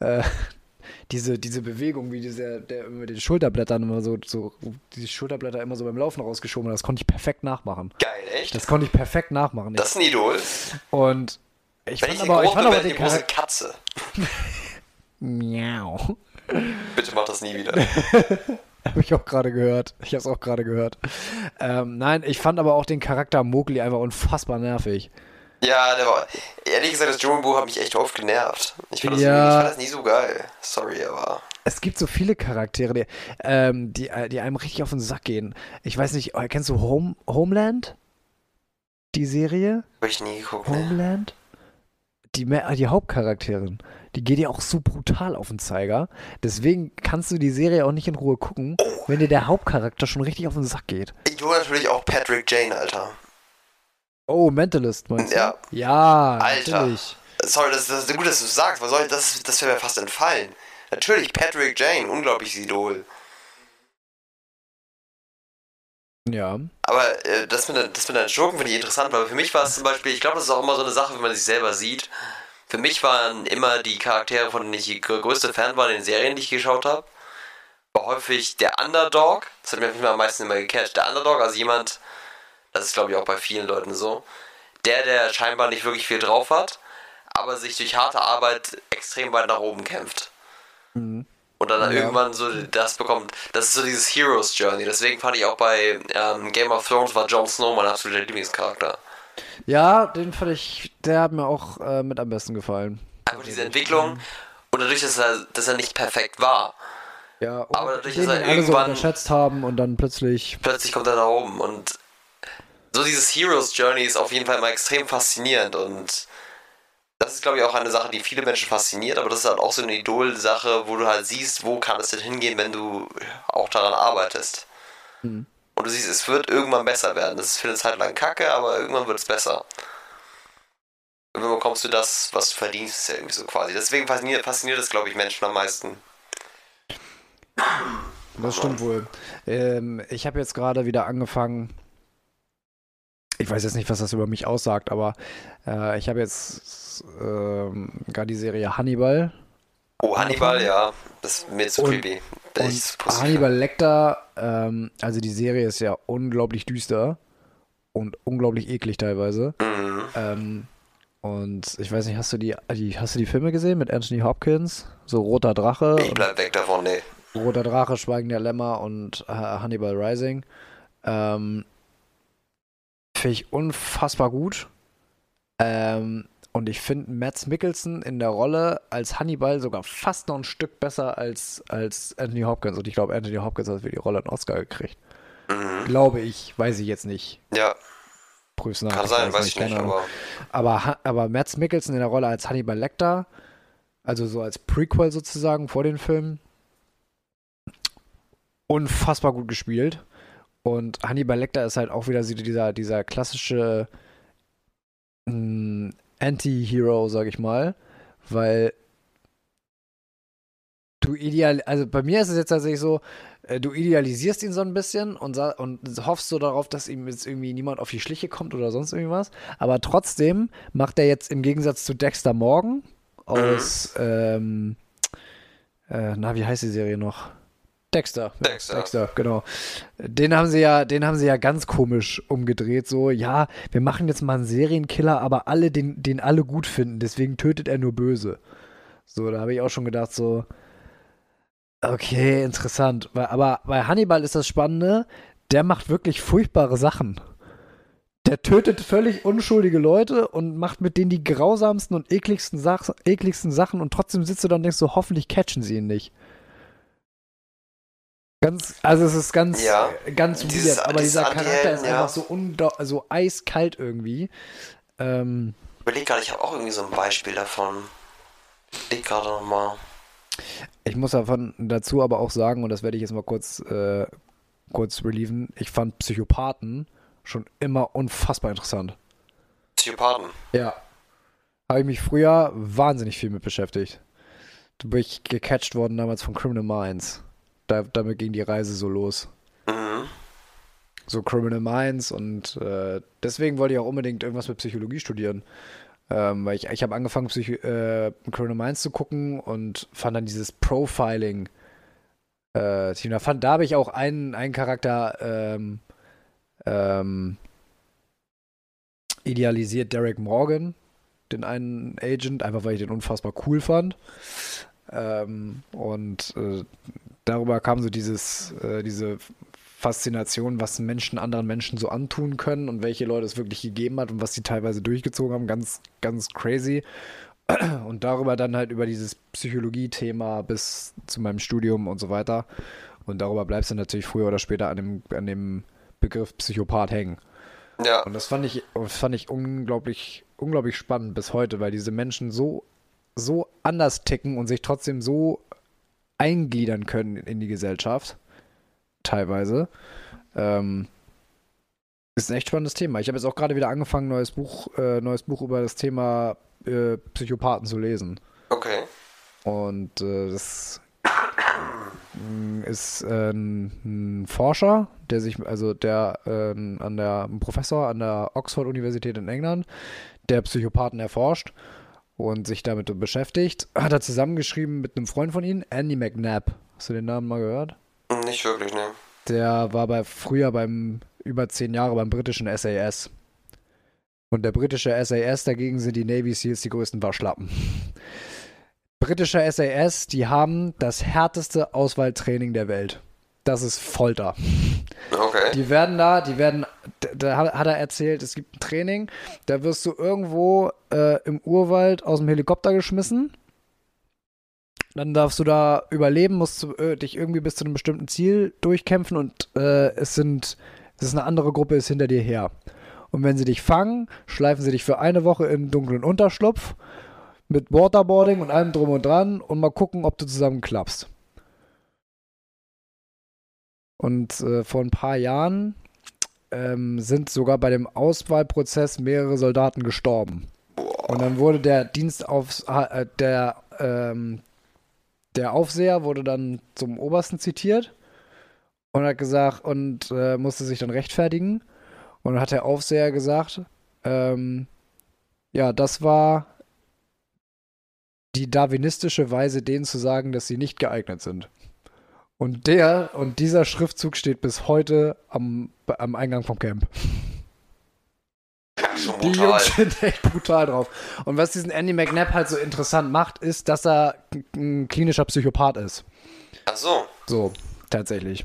S2: äh, diese, diese Bewegung, wie dieser, der mit den Schulterblättern immer so, so, die Schulterblätter immer so beim Laufen rausgeschoben hat, das konnte ich perfekt nachmachen.
S3: Geil, echt?
S2: Das konnte ich perfekt nachmachen.
S3: das ist ein Idol.
S2: und ich
S3: Wenn
S2: fand
S3: ich
S2: aber, ich fand aber
S3: die große. Katze.
S2: Miau.
S3: Bitte mach das nie wieder.
S2: Habe ich auch gerade gehört. Ich habe es auch gerade gehört. Ähm, nein, ich fand aber auch den Charakter Mowgli einfach unfassbar nervig.
S3: ja, der war. Ehrlich gesagt, das Dschungelbuch hat mich echt oft genervt. Ich fand, das
S2: Ja.
S3: nie, ich fand das nie so geil. Sorry, aber.
S2: Es gibt so viele Charaktere, die, ähm, die, die einem richtig auf den Sack gehen. Ich weiß nicht, äh, kennst du Home, Homeland? Die Serie?
S3: Hab ich nie geguckt. Ne?
S2: Die, die Hauptcharakterin, die geht dir auch so brutal auf den Zeiger. Deswegen kannst du die Serie auch nicht in Ruhe gucken, wenn dir der Hauptcharakter schon richtig auf den Sack geht.
S3: Idol natürlich auch Patrick Jane, Alter.
S2: Oh, Mentalist meinst du?
S3: Ja.
S2: Ja,
S3: Alter.
S2: natürlich.
S3: Sorry, das, das ist gut, dass du es sagst. Was soll ich, das, das wäre mir fast entfallen. Natürlich, Patrick Jane, unglaubliches Idol.
S2: Ja.
S3: Aber äh, das mit, das mit den Schurken finde ich interessant, weil für mich war es zum Beispiel, ich glaube, das ist auch immer so eine Sache, wenn man sich selber sieht. Für mich waren immer die Charaktere, von denen ich die gr- größte Fan war in den Serien, die ich geschaut habe, war häufig der Underdog. Das hat mir am meisten immer gecatcht. Der Underdog, also jemand, das ist glaube ich auch bei vielen Leuten so, der, der scheinbar nicht wirklich viel drauf hat, aber sich durch harte Arbeit extrem weit nach oben kämpft.
S2: Mhm.
S3: Und dann
S2: Ja.
S3: irgendwann so das bekommt. Das ist so dieses Heroes Journey. Deswegen fand ich auch bei ähm, Game of Thrones war Jon Snow mein absoluter Lieblingscharakter.
S2: Ja, den fand ich, der hat mir auch äh, mit am besten gefallen.
S3: Einfach diese Entwicklung und dadurch, dass er, dass er nicht perfekt war.
S2: Ja, und
S3: Aber dadurch, dass er
S2: alle so
S3: irgendwann-
S2: unterschätzt haben und dann plötzlich.
S3: Plötzlich kommt er nach oben und so dieses Heroes Journey ist auf jeden Fall immer extrem faszinierend und das ist glaube ich auch eine Sache, die viele Menschen fasziniert, aber das ist halt auch so eine Idol-Sache, wo du halt siehst, wo kann es denn hingehen, wenn du auch daran arbeitest.
S2: Mhm.
S3: Und du siehst, es wird irgendwann besser werden. Das ist für eine Zeit lang kacke, aber irgendwann wird es besser. Irgendwann bekommst du das, was du verdienst, ist ja irgendwie so quasi. Deswegen fasziniert, fasziniert es, glaube ich, Menschen am meisten.
S2: Das stimmt wohl. Ähm, ich habe jetzt gerade wieder angefangen. Ich weiß jetzt nicht, was das über mich aussagt, aber äh, ich habe jetzt ähm, gerade die Serie Hannibal.
S3: Oh, Hannibal, ja. Das ist mir zu
S2: Und-
S3: creepy.
S2: Und
S3: zu.
S2: Hannibal Lecter, ähm, also die Serie ist ja unglaublich düster und unglaublich eklig teilweise.
S3: Mhm.
S2: Ähm, und ich weiß nicht, hast du die, die, hast du die Filme gesehen mit Anthony Hopkins? So Roter Drache,
S3: Ich bleib weg davon, nee.
S2: Roter Drache, Schweigen der Lämmer und äh, Hannibal Rising. Ähm, Finde ich unfassbar gut. Ähm, und ich finde Mads Mikkelsen in der Rolle als Hannibal sogar fast noch ein Stück besser als, als Anthony Hopkins. Und ich glaube, Anthony Hopkins hat für die Rolle einen Oscar gekriegt.
S3: Mhm.
S2: Glaube ich, weiß ich jetzt nicht.
S3: Ja,
S2: Prüf's nach.
S3: kann sein, weiß ich nicht,
S2: keine Ahnung.
S3: aber
S2: Aber, aber Mads Mikkelsen in der Rolle als Hannibal Lecter, also so als Prequel sozusagen vor den Filmen, unfassbar gut gespielt. Und Hannibal Lecter ist halt auch wieder dieser, dieser klassische mh, Anti-Hero, sag ich mal, weil du ideal, also bei mir ist es jetzt tatsächlich so, äh, du idealisierst ihn so ein bisschen und, und hoffst so darauf, dass ihm jetzt irgendwie niemand auf die Schliche kommt oder sonst irgendwas. Aber trotzdem macht er jetzt im Gegensatz zu Dexter Morgan aus, ähm, äh, na, wie heißt die Serie noch? Dexter.
S3: Dexter.
S2: Dexter, genau. Den haben sie ja, den haben sie ja ganz komisch umgedreht. So, ja, wir machen jetzt mal einen Serienkiller, aber alle, den, den alle gut finden, deswegen tötet er nur böse. So, da habe ich auch schon gedacht, so, okay, interessant. Aber bei Hannibal ist das Spannende, der macht wirklich furchtbare Sachen. Der tötet völlig unschuldige Leute und macht mit denen die grausamsten und ekligsten, Sach ekligsten Sachen und trotzdem sitzt du da und denkst so, hoffentlich catchen sie ihn nicht. Ganz, also es ist ganz,
S3: Ja.
S2: ganz
S3: Dieses-
S2: weird, aber dieser Charakter ist
S3: ja.
S2: einfach so, so eiskalt irgendwie. Ähm,
S3: ich überleg gerade, ich habe auch irgendwie so ein Beispiel davon. Ich überleg gerade nochmal.
S2: ich muss davon dazu aber auch sagen, und das werde ich jetzt mal kurz, äh, kurz relieven, ich fand Psychopathen schon immer unfassbar interessant.
S3: Psychopathen.
S2: Ja. habe ich mich früher wahnsinnig viel mit beschäftigt. Da bin ich gecatcht worden damals von Criminal Minds. Da, damit ging die Reise so los.
S3: Mhm.
S2: So Criminal Minds und äh, deswegen wollte ich auch unbedingt irgendwas mit Psychologie studieren. Ähm, weil ich, ich habe angefangen, Psycho äh, Criminal Minds zu gucken und fand dann dieses Profiling. Äh, da, fand, da habe ich auch einen, einen Charakter ähm, ähm, idealisiert, Derek Morgan, den einen Agent, einfach weil ich den unfassbar cool fand. Ähm, und äh, darüber kam so dieses, äh, diese Faszination, was Menschen anderen Menschen so antun können und welche Leute es wirklich gegeben hat und was sie teilweise durchgezogen haben. Ganz, ganz crazy. Und darüber dann halt über dieses Psychologie-Thema bis zu meinem Studium und so weiter. Und darüber bleibst du natürlich früher oder später an dem, an dem Begriff Psychopath hängen.
S3: Ja.
S2: Und das fand ich, das fand ich unglaublich, unglaublich spannend bis heute, weil diese Menschen so, so anders ticken und sich trotzdem so eingliedern können in die Gesellschaft. Teilweise. Ähm, ist ein echt spannendes Thema. Ich habe jetzt auch gerade wieder angefangen, neues Buch, äh, neues Buch über das Thema äh, Psychopathen zu lesen.
S3: Okay.
S2: Und äh, das ist äh, ein, ein, Forscher, der sich, also der äh, an der, ein Professor an der Oxford-Universität in England, der Psychopathen erforscht und sich damit beschäftigt, hat er zusammengeschrieben mit einem Freund von ihm, Andy McNabb. Hast du den Namen mal gehört?
S3: Nicht wirklich, ne.
S2: Der war bei früher beim über zehn Jahre beim britischen SAS. Und der britische SAS dagegen sind die Navy Seals die größten Waschlappen. Britischer SAS, die haben das härteste Auswahltraining der Welt. Das ist Folter.
S3: Okay.
S2: Die werden da, die werden, da hat er erzählt, es gibt ein Training, da wirst du irgendwo äh, im Urwald aus dem Helikopter geschmissen. Dann darfst du da überleben, musst du äh, dich irgendwie bis zu einem bestimmten Ziel durchkämpfen und äh, es sind, es ist eine andere Gruppe, ist hinter dir her. Und wenn sie dich fangen, schleifen sie dich für eine Woche in einen dunklen Unterschlupf mit Waterboarding und allem drum und dran und mal gucken, ob du zusammenklappst. Und äh, vor ein paar Jahren ähm, sind sogar bei dem Auswahlprozess mehrere Soldaten gestorben. Und dann wurde der Dienstauf äh, der ähm, der Aufseher wurde dann zum Obersten zitiert und hat gesagt und äh, musste sich dann rechtfertigen. Und dann hat der Aufseher gesagt, ähm, ja, das war die darwinistische Weise, denen zu sagen, dass sie nicht geeignet sind. Und der und dieser Schriftzug steht bis heute am, am Eingang vom Camp.
S3: Schon
S2: Die. Jungs sind echt brutal drauf. Und was diesen Andy McNabb halt so interessant macht, ist, dass er ein klinischer Psychopath ist.
S3: Ach so.
S2: So, tatsächlich.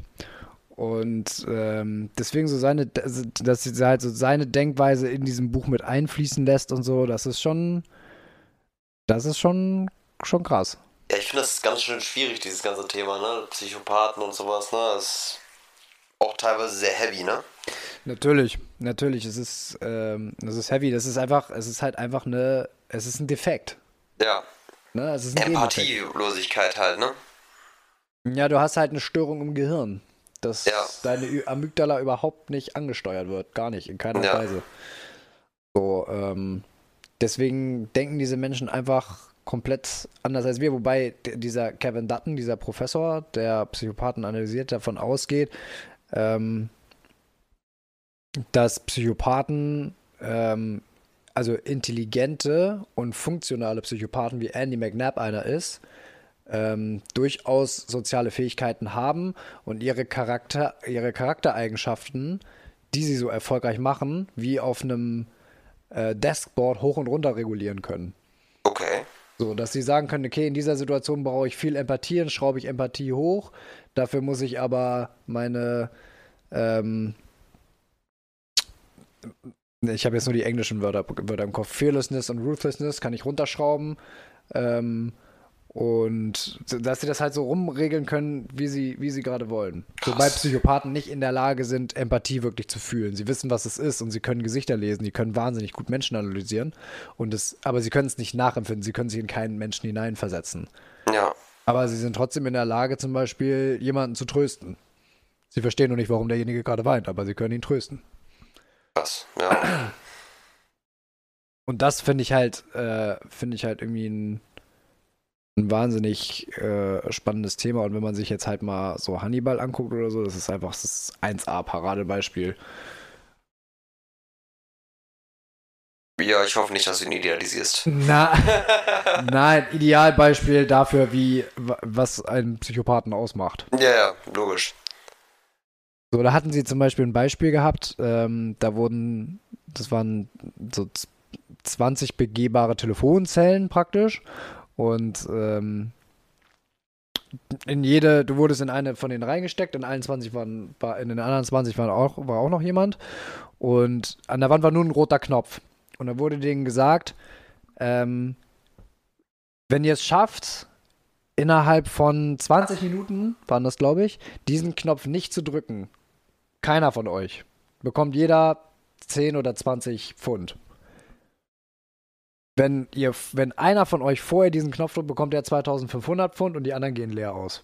S2: Und ähm, deswegen so seine, dass sie halt so seine Denkweise in diesem Buch mit einfließen lässt und so, das ist schon, das ist schon, schon krass.
S3: Ja, ich finde das ganz schön schwierig, dieses ganze Thema, ne? Psychopathen und sowas, ne? Das ist auch teilweise sehr heavy, ne?
S2: Natürlich, natürlich, es ist, ähm, es ist heavy, das ist einfach, es ist halt einfach eine, es ist ein Defekt.
S3: Ja.
S2: Ne? Es ist ein.
S3: Empathielosigkeit halt, ne?
S2: Ja, du hast halt eine Störung im Gehirn, dass
S3: Ja.
S2: deine Amygdala überhaupt nicht angesteuert wird. Gar nicht, in keiner
S3: Ja.
S2: Weise. So, ähm, deswegen denken diese Menschen einfach komplett anders als wir. Wobei dieser Kevin Dutton, dieser Professor, der Psychopathen analysiert, davon ausgeht, ähm, dass Psychopathen, ähm, also intelligente und funktionale Psychopathen, wie Andy McNabb einer ist, ähm, durchaus soziale Fähigkeiten haben und ihre, Charakter, ihre Charaktereigenschaften, die sie so erfolgreich machen, wie auf einem äh, Deskboard hoch und runter regulieren können.
S3: Okay.
S2: So, dass sie sagen können, okay, in dieser Situation brauche ich viel Empathie, dann schraube ich Empathie hoch. Dafür muss ich aber meine, ähm, ich habe jetzt nur die englischen Wörter, Wörter im Kopf. Fearlessness und Ruthlessness kann ich runterschrauben. Ähm, und dass sie das halt so rumregeln können, wie sie, wie sie gerade wollen. Wobei
S3: Krass.
S2: Psychopathen nicht in der Lage sind, Empathie wirklich zu fühlen. Sie wissen, was es ist und sie können Gesichter lesen, die können wahnsinnig gut Menschen analysieren. Und es, aber sie können es nicht nachempfinden, sie können sich in keinen Menschen hineinversetzen.
S3: Ja.
S2: Aber sie sind trotzdem in der Lage, zum Beispiel jemanden zu trösten. Sie verstehen nur nicht, warum derjenige gerade weint, aber sie können ihn trösten.
S3: Krass. Ja.
S2: Und das finde ich halt, äh, finde ich halt irgendwie ein, ein wahnsinnig äh, spannendes Thema. Und wenn man sich jetzt halt mal so Hannibal anguckt oder so, das ist einfach das 1A-Paradebeispiel.
S3: Ja, ich hoffe nicht, dass du ihn idealisierst.
S2: Na, nein, Idealbeispiel dafür, wie was einen Psychopathen ausmacht.
S3: Ja, ja, logisch.
S2: So, da hatten sie zum Beispiel ein Beispiel gehabt, ähm, da wurden, das waren so 20 begehbare Telefonzellen praktisch und ähm, in jede, du wurdest in eine von denen reingesteckt, in allen 20 waren, in den anderen 20 waren auch, war auch noch jemand und an der Wand war nur ein roter Knopf. Und da wurde denen gesagt, ähm, wenn ihr es schafft, innerhalb von 20 Minuten, waren das glaube ich, diesen Knopf nicht zu drücken, keiner von euch, bekommt jeder 10 oder 20 Pfund. Wenn, ihr, wenn einer von euch vorher diesen Knopf drückt, bekommt er 2500 Pfund und die anderen gehen leer aus.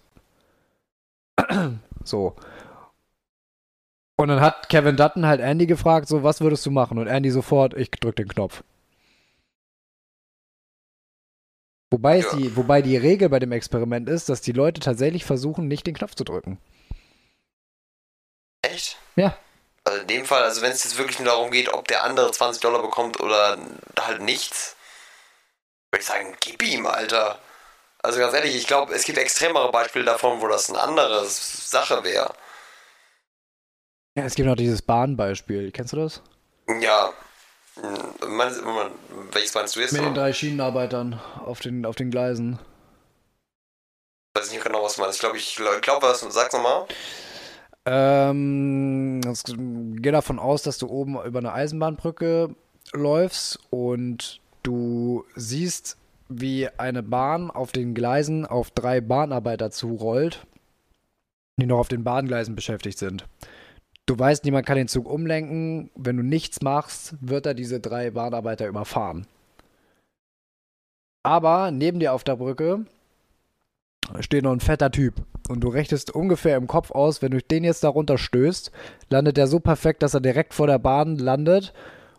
S2: so. Und dann hat Kevin Dutton halt Andy gefragt, so, was würdest du machen? Und Andy sofort, ich drück den Knopf. Wobei, ja. die, wobei die Regel bei dem Experiment ist, dass die Leute tatsächlich versuchen, nicht den Knopf zu drücken.
S3: Echt?
S2: Ja.
S3: Also in dem Fall, also wenn es jetzt wirklich nur darum geht, ob der andere 20 Dollar bekommt oder halt nichts, würde ich sagen, gib ihm, Alter. Also ganz ehrlich, ich glaube, es gibt extremere Beispiele davon, wo das eine andere Sache wäre.
S2: Ja, es gibt noch dieses Bahnbeispiel. Kennst du das?
S3: Ja. Meinst, welches meinst du jetzt?
S2: Mit den drei Schienenarbeitern auf den, auf den Gleisen.
S3: Ich weiß nicht genau, was du meinst. Ich glaube, ich glaube, was. Sag's nochmal.
S2: Ähm, geh davon aus, dass du oben über eine Eisenbahnbrücke läufst und du siehst, wie eine Bahn auf den Gleisen auf drei Bahnarbeiter zurollt, die noch auf den Bahngleisen beschäftigt sind. Du weißt, niemand kann den Zug umlenken. Wenn du nichts machst, wird er diese drei Bahnarbeiter überfahren. Aber neben dir auf der Brücke steht noch ein fetter Typ. Und du rechnest ungefähr im Kopf aus, wenn du den jetzt darunter stößt, landet er so perfekt, dass er direkt vor der Bahn landet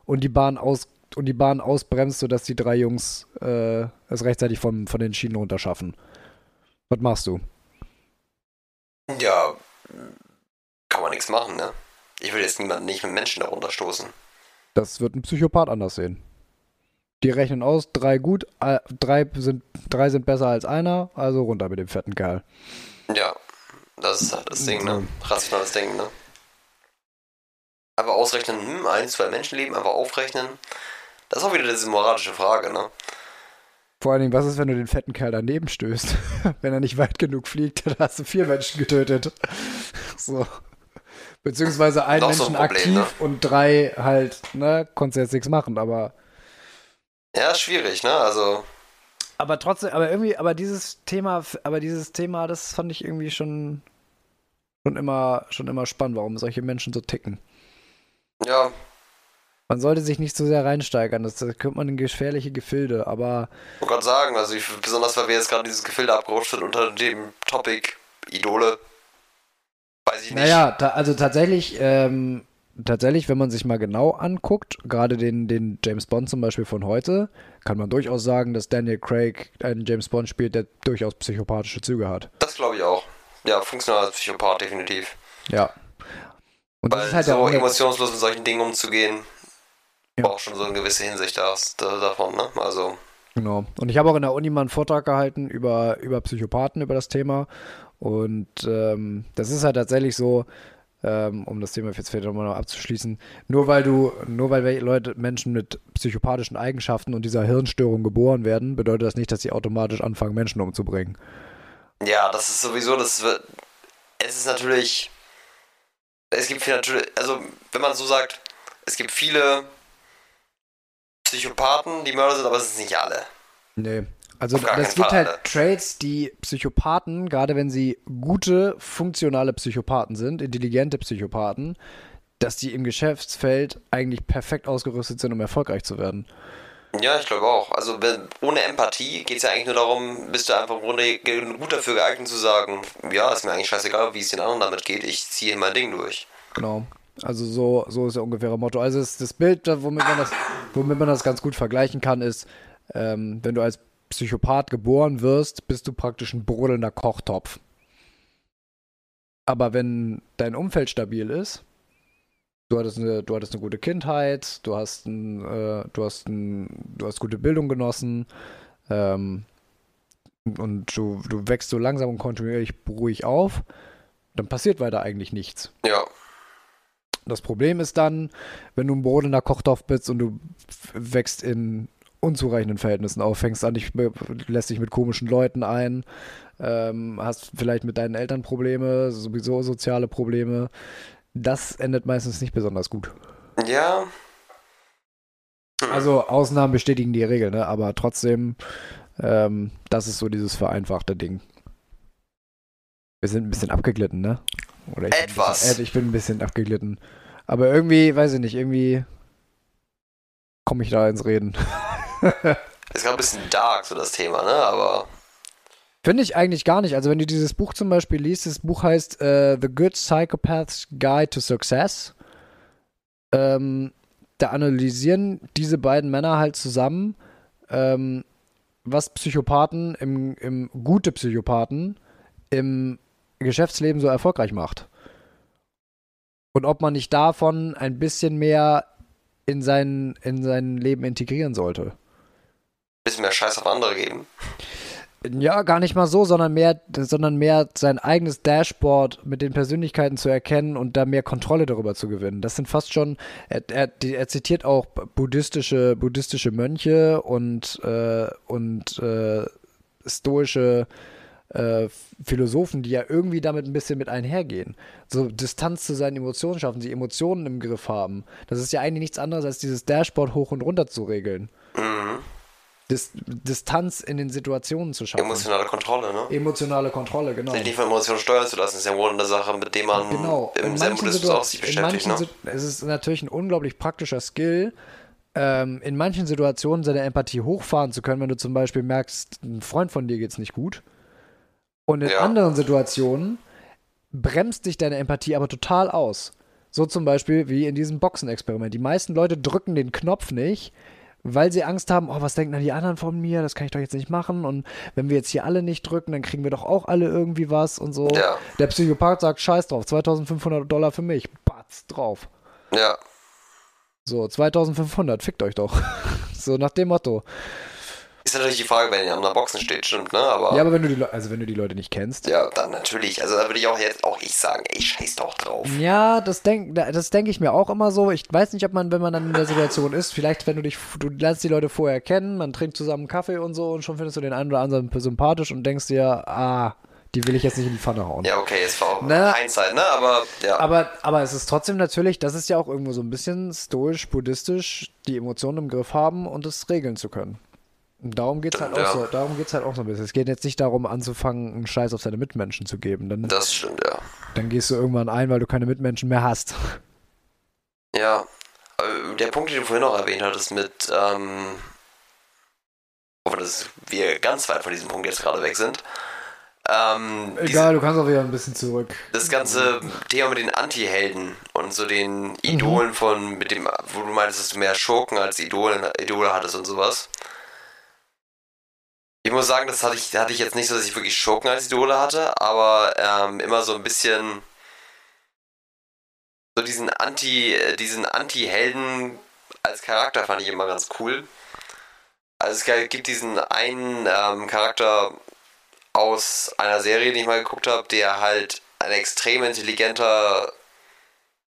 S2: und die Bahn aus und die Bahn ausbremst, sodass die drei Jungs äh, es rechtzeitig von, von den Schienen runterschaffen. Was machst du?
S3: Ja, kann man nichts machen, ne? Ich will jetzt niemanden nicht mit Menschen darunter stoßen.
S2: Das wird ein Psychopath anders sehen. Die rechnen aus, drei gut, äh, drei, sind, drei sind besser als einer, also runter mit dem fetten Kerl.
S3: Ja, das ist halt das Ding, ne? Rationales Denken, ne? Aber ausrechnen, hm, ein, zwei Menschenleben, einfach aufrechnen, das ist auch wieder diese moralische Frage, ne?
S2: Vor allen Dingen, was ist, wenn du den fetten Kerl daneben stößt? wenn er nicht weit genug fliegt, dann hast du vier Menschen getötet. so. Beziehungsweise ein Menschen so ein Problem, aktiv ne? und drei halt, ne, konntest jetzt nichts machen, aber.
S3: Ja, schwierig, ne? Also.
S2: Aber trotzdem, aber irgendwie, aber dieses Thema, aber dieses Thema, das fand ich irgendwie schon, schon immer, schon immer spannend, warum solche Menschen so ticken.
S3: Ja.
S2: Man sollte sich nicht zu sehr reinsteigern, das, da kommt man in gefährliche Gefilde, aber.
S3: Ich wollte gerade sagen, also ich, besonders weil wir jetzt gerade dieses Gefilde abgerutscht sind unter dem Topic Idole, Weiß ich nicht.
S2: Naja, ta also tatsächlich, ähm, tatsächlich, wenn man sich mal genau anguckt, gerade den, den James Bond zum Beispiel von heute, kann man durchaus sagen, dass Daniel Craig einen James Bond spielt, der durchaus psychopathische Züge hat.
S3: Das glaube ich auch. Ja, funktionaler Psychopath, definitiv.
S2: Ja.
S3: Und Weil das ist halt so emotionslos mit solchen Dingen umzugehen, ja. braucht schon so eine gewisse Hinsicht davon, ne? Also.
S2: Genau. Und ich habe auch in der Uni mal einen Vortrag gehalten über, über Psychopathen, über das Thema. Und ähm, das ist halt tatsächlich so, ähm, um das Thema jetzt vielleicht nochmal abzuschließen, nur weil du, nur weil Leute, Menschen mit psychopathischen Eigenschaften und dieser Hirnstörung geboren werden, bedeutet das nicht, dass sie automatisch anfangen, Menschen umzubringen.
S3: Ja, das ist sowieso, das wird, es ist natürlich, es gibt viele natürlich, also wenn man so sagt, es gibt viele Psychopathen, die Mörder sind, aber es sind nicht alle.
S2: Nee. Also es gibt halt Traits, die Psychopathen, gerade wenn sie gute, funktionale Psychopathen sind, intelligente Psychopathen, dass die im Geschäftsfeld eigentlich perfekt ausgerüstet sind, um erfolgreich zu werden.
S3: Ja, ich glaube auch. Also ohne Empathie geht es ja eigentlich nur darum, bist du einfach im Grunde gut dafür geeignet zu sagen, ja, ist mir eigentlich scheißegal, wie es den anderen damit geht, ich ziehe mein Ding durch.
S2: Genau. Also so, so ist ja ungefähr ein Motto. Also das, das Bild, womit man das, Womit man das ganz gut vergleichen kann, ist, ähm, wenn du als Psychopath geboren wirst, bist du praktisch ein brodelnder Kochtopf. Aber wenn dein Umfeld stabil ist, du hattest eine, du hattest eine gute Kindheit, du hast, ein, äh, du hast, ein, du hast gute Bildung genossen, ähm, und du, du wächst so langsam und kontinuierlich ruhig auf, dann passiert weiter eigentlich nichts.
S3: Ja.
S2: Das Problem ist dann, wenn du ein brodelnder Kochtopf bist und du wächst in unzureichenden Verhältnissen auf, fängst an, dich, lässt dich mit komischen Leuten ein, ähm, hast vielleicht mit deinen Eltern Probleme, sowieso soziale Probleme. Das endet meistens nicht besonders gut.
S3: Ja.
S2: Also Ausnahmen bestätigen die Regel, ne? aber trotzdem, ähm, das ist so dieses vereinfachte Ding. Wir sind ein bisschen abgeglitten, ne?
S3: Oder ich Etwas.
S2: Bin bisschen, ich bin ein bisschen abgeglitten. Aber irgendwie, weiß ich nicht, irgendwie komme ich da ins Reden.
S3: ist gerade ein bisschen dark, so das Thema, ne? Aber.
S2: Finde ich eigentlich gar nicht. Also, wenn du dieses Buch zum Beispiel liest, das Buch heißt uh, The Good Psychopath's Guide to Success. Ähm, da analysieren diese beiden Männer halt zusammen, ähm, was Psychopathen, im, im gute Psychopathen, im Geschäftsleben so erfolgreich macht. Und ob man nicht davon ein bisschen mehr in sein, in sein Leben integrieren sollte.
S3: Bisschen mehr Scheiß auf andere geben.
S2: Ja, gar nicht mal so, sondern mehr, sondern mehr sein eigenes Dashboard mit den Persönlichkeiten zu erkennen und da mehr Kontrolle darüber zu gewinnen. Das sind fast schon, er, er, er zitiert auch buddhistische, buddhistische Mönche und, äh, und äh, stoische äh, Philosophen, die ja irgendwie damit ein bisschen mit einhergehen. So Distanz zu seinen Emotionen schaffen, sie Emotionen im Griff haben. Das ist ja eigentlich nichts anderes, als dieses Dashboard hoch und runter zu regeln. Mhm. Dis Distanz in den Situationen zu schaffen.
S3: Emotionale Kontrolle, ne?
S2: Emotionale Kontrolle, genau.
S3: Sich nicht von Emotionen steuern zu lassen, ist ja wohl eine Sache, mit der man
S2: genau. im Zen-Buddhismus auch sich beschäftigt. Ne? Es ist natürlich ein unglaublich praktischer Skill, ähm, in manchen Situationen seine Empathie hochfahren zu können, wenn du zum Beispiel merkst, ein Freund von dir geht es nicht gut. Und in ja. anderen Situationen bremst dich deine Empathie aber total aus. So zum Beispiel wie in diesem Boxenexperiment. Die meisten Leute drücken den Knopf nicht, weil sie Angst haben, oh, was denken dann die anderen von mir, das kann ich doch jetzt nicht machen. Und wenn wir jetzt hier alle nicht drücken, dann kriegen wir doch auch alle irgendwie was und so. Ja. Der Psychopath sagt, scheiß drauf, 2500 Dollar für mich, batz drauf.
S3: Ja.
S2: So, 2500, fickt euch doch. so nach dem Motto.
S3: Ist natürlich die Frage, wenn ihr an der Boxen steht, stimmt, ne? Aber
S2: ja, aber wenn du die, Le also wenn du die Leute nicht kennst.
S3: Ja, dann natürlich. Also da würde ich auch jetzt auch ich sagen, ey, scheiß doch drauf.
S2: Ja, das denke das denk ich mir auch immer so. Ich weiß nicht, ob man, wenn man dann in der Situation ist, vielleicht, wenn du dich, du lernst die Leute vorher kennen, man trinkt zusammen Kaffee und so und schon findest du den einen oder anderen sympathisch und denkst dir, ah, die will ich jetzt nicht in die Pfanne hauen.
S3: Ja, okay, es war auch ne? Hindsight, ne? Aber ja.
S2: Aber, aber es ist trotzdem natürlich, das ist ja auch irgendwo so ein bisschen stoisch, buddhistisch, die Emotionen im Griff haben und es regeln zu können. Darum geht es halt, ja. auch so, halt auch so ein bisschen. Es geht jetzt nicht darum, anzufangen, einen Scheiß auf seine Mitmenschen zu geben. Dann,
S3: das stimmt, ja.
S2: Dann gehst du irgendwann ein, weil du keine Mitmenschen mehr hast.
S3: Ja. Der Punkt, den du vorhin noch erwähnt hattest mit, ähm, dass wir ganz weit von diesem Punkt jetzt gerade weg sind. Ähm,
S2: Egal, diese, du kannst auch wieder ein bisschen zurück.
S3: Das ganze Thema mit den Anti-Helden und so den Idolen mhm. von, mit dem, wo du meintest, dass du mehr Schurken als Idole, Idole hattest und sowas. Ich muss sagen, das hatte ich, hatte ich jetzt nicht so, dass ich wirklich Schurken als Idole hatte, aber ähm, immer so ein bisschen so diesen Anti, diesen Anti-Helden als Charakter fand ich immer ganz cool. Also es gibt diesen einen ähm, Charakter aus einer Serie, die ich mal geguckt habe, der halt ein extrem intelligenter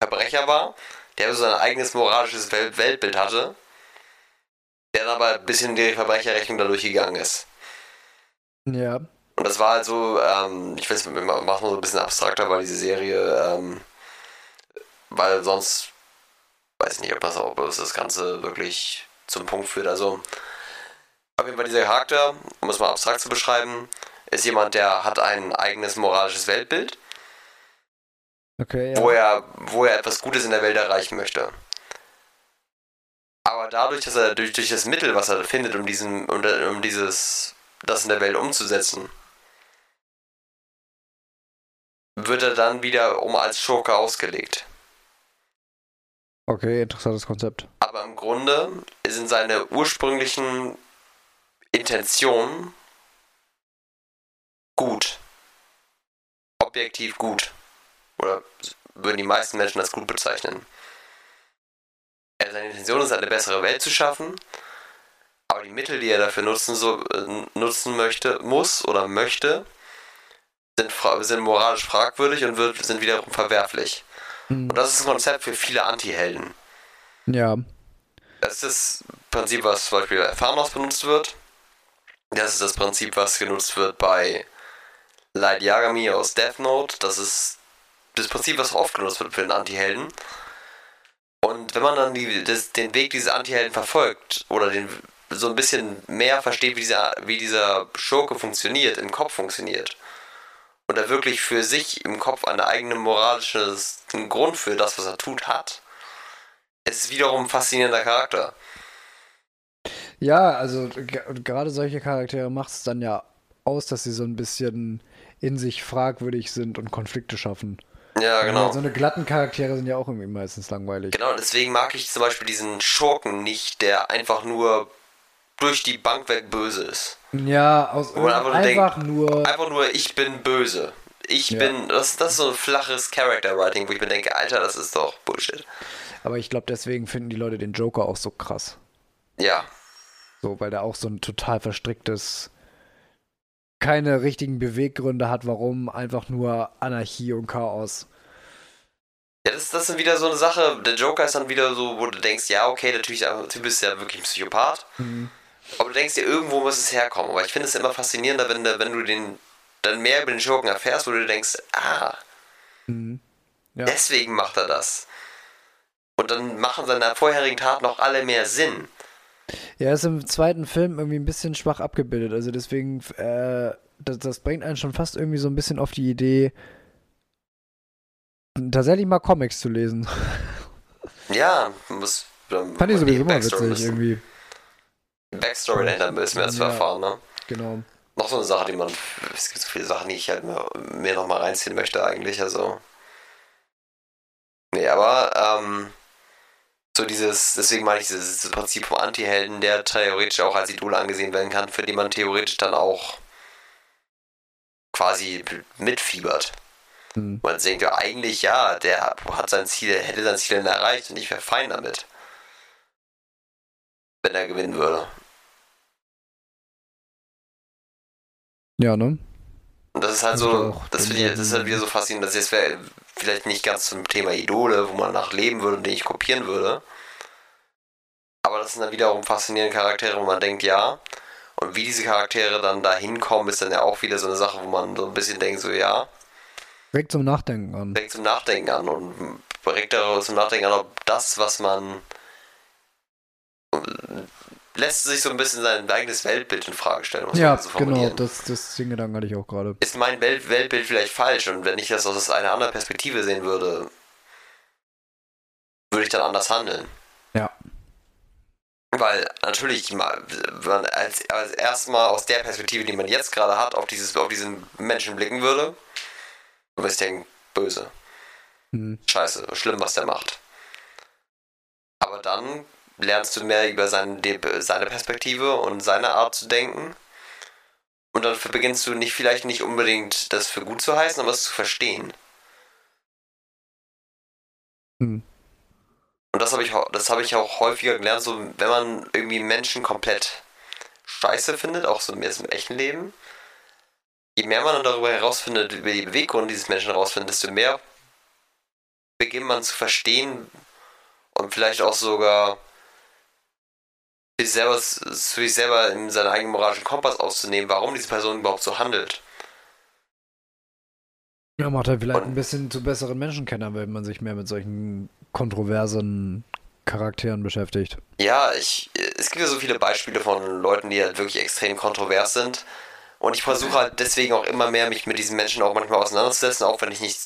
S3: Verbrecher war, der so sein eigenes moralisches Weltbild hatte, der dann aber ein bisschen in die Verbrecherrechnung dadurch gegangen ist.
S2: Ja.
S3: Und das war halt so, ähm, ich weiß, wir machen es so ein bisschen abstrakter, weil diese Serie, ähm, weil sonst weiß ich nicht, ob das, ob das das Ganze wirklich zum Punkt führt. Also, auf jeden Fall dieser Charakter, um es mal abstrakt zu beschreiben, ist jemand, der hat ein eigenes moralisches Weltbild.
S2: Okay,
S3: ja. wo, er, wo er etwas Gutes in der Welt erreichen möchte. Aber dadurch, dass er durch, durch das Mittel, was er findet, um, diesen, um, um dieses das in der Welt umzusetzen, wird er dann wieder um als Schurke ausgelegt.
S2: Okay, interessantes Konzept.
S3: Aber im, Grunde sind seine ursprünglichen Intentionen gut. Objektiv gut. Oder würden die meisten Menschen das gut bezeichnen. Seine Intention ist, eine bessere Welt zu schaffen, aber die Mittel, die er dafür nutzen, so, äh, nutzen möchte, muss oder möchte, sind, sind moralisch fragwürdig und wird, sind wiederum verwerflich. Mhm. Und das ist ein Konzept für viele Anti-Helden.
S2: Ja.
S3: Das ist das Prinzip, was zum Beispiel bei Thanos benutzt wird. Das ist das Prinzip, was genutzt wird bei Light Yagami aus Death Note. Das ist das Prinzip, was oft genutzt wird für den Anti-Helden. Und wenn man dann die, das, den Weg dieses Anti-Helden verfolgt oder den so ein bisschen mehr versteht, wie dieser, wie dieser Schurke funktioniert, im Kopf funktioniert, und er wirklich für sich im Kopf einen eigenen moralischen Grund für das, was er tut, hat, es ist wiederum ein faszinierender Charakter.
S2: Ja, also gerade solche Charaktere macht es dann ja aus, dass sie so ein bisschen in sich fragwürdig sind und Konflikte schaffen.
S3: Ja, genau. Ja,
S2: so eine glatten Charaktere sind ja auch irgendwie meistens langweilig.
S3: Genau, deswegen mag ich zum Beispiel diesen Schurken nicht, der einfach nur durch die Bank weg böse ist.
S2: Ja, aus
S3: einfach, einfach denkt, nur. Einfach nur, ich bin böse. Ich ja. bin. Das, das ist so ein flaches Character-Writing, wo ich mir denke, Alter, das ist doch Bullshit.
S2: Aber ich glaube, deswegen finden die Leute den Joker auch so krass.
S3: Ja.
S2: So, weil der auch so ein total verstricktes. Keine richtigen Beweggründe hat, warum, einfach nur Anarchie und Chaos.
S3: Ja, das, das ist wieder so eine Sache. Der Joker ist dann wieder so, wo du denkst, ja, okay, der Typ ist ja wirklich ein Psychopath. Mhm. Aber du denkst dir, irgendwo muss es herkommen. Aber ich finde es immer faszinierender, wenn, wenn du den dann mehr über den Schurken erfährst, wo du denkst, ah, mhm. ja. deswegen macht er das. Und dann machen seine vorherigen Taten auch alle mehr Sinn.
S2: Ja, ist im zweiten Film irgendwie ein bisschen schwach abgebildet. Also deswegen, äh, das, das bringt einen schon fast irgendwie so ein bisschen auf die Idee, tatsächlich mal Comics zu lesen.
S3: Ja, muss.
S2: Fand ich sowieso immer witzig irgendwie.
S3: Backstory dahinter müssen wir erst ja, erfahren, ne?
S2: Genau.
S3: Noch so eine Sache, die man. Es gibt so viele Sachen, die ich halt mir, mir nochmal reinziehen möchte, eigentlich, also. Nee, aber, ähm, so dieses, deswegen meine ich dieses, dieses Prinzip vom Anti-Helden, der theoretisch auch als Idol angesehen werden kann, für den man theoretisch dann auch quasi mitfiebert. Mhm. Man denkt ja eigentlich, ja, der hat sein Ziel, hätte sein Ziel erreicht und ich wäre fein damit. Wenn er gewinnen würde.
S2: Ja, ne?
S3: Und das ist halt so, das, ich, das ist halt wieder so faszinierend, dass jetzt wäre vielleicht nicht ganz zum Thema Idole, wo man nach leben würde und den ich kopieren würde. Aber das sind dann wiederum faszinierende Charaktere, wo man denkt, ja. Und wie diese Charaktere dann da hinkommen, ist dann ja auch wieder so eine Sache, wo man so ein bisschen denkt, so ja.
S2: Regt zum Nachdenken an.
S3: Regt zum Nachdenken an und regt zum Nachdenken an, ob das, was man lässt sich so ein bisschen sein eigenes Weltbild in Frage stellen.
S2: ja, so genau, das, das den Gedanken hatte ich auch gerade.
S3: Ist mein Welt Weltbild vielleicht falsch und wenn ich das aus einer anderen Perspektive sehen würde, würde ich dann anders handeln.
S2: Ja.
S3: Weil natürlich man als, als erstmal aus der Perspektive, die man jetzt gerade hat, auf, dieses, auf diesen Menschen blicken würde, würde ich denken, böse. Hm. Scheiße, schlimm, was der macht. Aber dann lernst du mehr über seine, seine Perspektive und seine Art zu denken. Und dann beginnst du nicht vielleicht nicht unbedingt das für gut zu heißen, aber es zu verstehen. Hm. Und das habe ich, das hab ich auch häufiger gelernt, so wenn man irgendwie Menschen komplett scheiße findet, auch so mehr im echten Leben, je mehr man dann darüber herausfindet, über die Beweggründe dieses Menschen herausfindet, desto mehr beginnt man zu verstehen und vielleicht auch sogar sich selber, für sich selber in seinen eigenen moralischen Kompass auszunehmen, warum diese Person überhaupt so handelt.
S2: Ja, macht er vielleicht Und, ein bisschen zu besseren Menschenkenner, wenn man sich mehr mit solchen kontroversen Charakteren beschäftigt.
S3: Ja, ich, es gibt ja so viele Beispiele von Leuten, die halt wirklich extrem kontrovers sind. Und ich versuche halt deswegen auch immer mehr, mich mit diesen Menschen auch manchmal auseinanderzusetzen, auch wenn ich nicht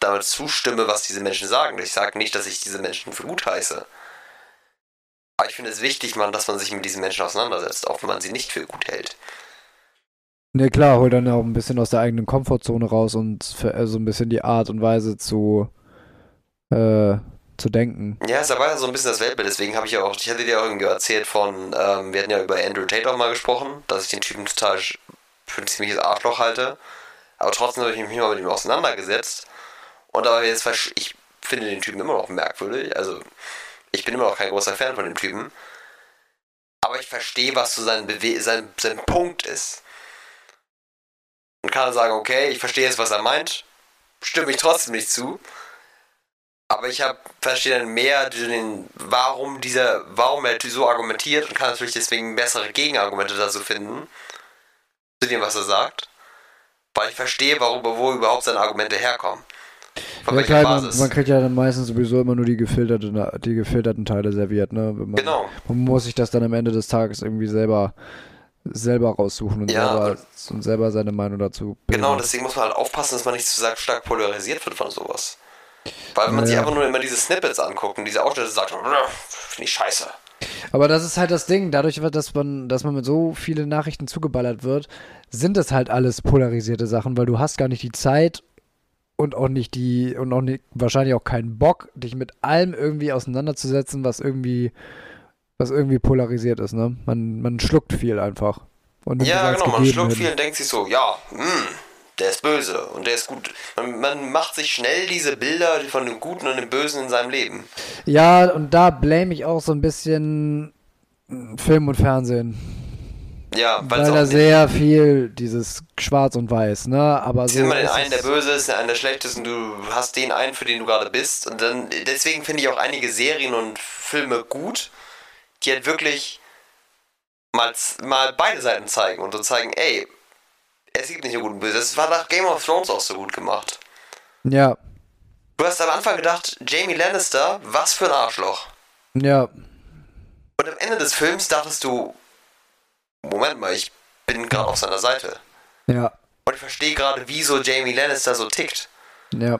S3: damit zustimme, was diese Menschen sagen. Ich sage nicht, dass ich diese Menschen für gut heiße. Aber ich finde es wichtig, man, dass man sich mit diesen Menschen auseinandersetzt, auch wenn man sie nicht für gut hält.
S2: Ne, klar, hol dann auch ein bisschen aus der eigenen Komfortzone raus und für, so also ein bisschen die Art und Weise zu, äh, zu denken.
S3: Ja, es erweitert so ein bisschen das Weltbild, deswegen habe ich ja auch, ich hatte dir auch irgendwie erzählt von, ähm, wir hatten ja über Andrew Tate auch mal gesprochen, dass ich den Typen total für ein ziemliches Arschloch halte. Aber trotzdem habe ich mich mal mit ihm auseinandergesetzt. Und aber jetzt, ich finde den Typen immer noch merkwürdig. Also, ich bin immer noch kein großer Fan von dem Typen. Aber ich verstehe, was so sein, Bewe sein, sein Punkt ist. Und kann sagen, okay, ich verstehe jetzt, was er meint. Stimme ich trotzdem nicht zu. Aber ich hab, verstehe dann mehr den, warum dieser, warum er so argumentiert und kann natürlich deswegen bessere Gegenargumente dazu finden. Zu dem, was er sagt. Weil ich verstehe, worüber, wo überhaupt seine Argumente herkommen.
S2: Von ja, klar, man, man, kriegt ja dann meistens sowieso immer nur die, gefilterte, die gefilterten Teile serviert, ne? Man,
S3: genau.
S2: Man muss sich das dann am Ende des Tages irgendwie selber selber raussuchen und, ja, selber, und selber seine Meinung dazu
S3: bilden. Genau, deswegen muss man halt aufpassen, dass man nicht zu stark polarisiert wird von sowas. Weil wenn man ja. sich einfach nur immer diese Snippets anguckt und diese Ausschnitte sagt, finde ich scheiße.
S2: Aber das ist halt das Ding, dadurch, dass man, dass man mit so vielen Nachrichten zugeballert wird, sind das halt alles polarisierte Sachen, weil du hast gar nicht die Zeit und auch nicht die und auch nicht, wahrscheinlich auch keinen Bock, dich mit allem irgendwie auseinanderzusetzen, was irgendwie, was irgendwie polarisiert ist, ne? Man, man schluckt viel einfach.
S3: ja, genau, man schluckt hin. viel und denkt sich so, ja, mh, hm, der ist böse und der ist gut. Man, man, macht sich schnell diese Bilder von dem Guten und dem Bösen in seinem Leben.
S2: Ja, und da blame ich auch so ein bisschen Film und Fernsehen.
S3: Ja,
S2: weil da sehr viel dieses Schwarz und Weiß, ne? Aber so.
S3: immer den einen, der böse ist, der einen der schlechtesten, du hast den einen, für den du gerade bist. Und dann, deswegen finde ich auch einige Serien und Filme gut, die halt wirklich mal, mal beide Seiten zeigen und so zeigen, ey, es gibt nicht nur gut und böse. Das war nach Game of Thrones auch so gut gemacht.
S2: Ja.
S3: Du hast am Anfang gedacht, Jamie Lannister, was für ein Arschloch.
S2: Ja.
S3: Und am Ende des Films dachtest du, Moment mal, ich bin gerade auf seiner Seite.
S2: Ja.
S3: Und ich verstehe gerade, wieso Jamie Lannister so tickt.
S2: Ja.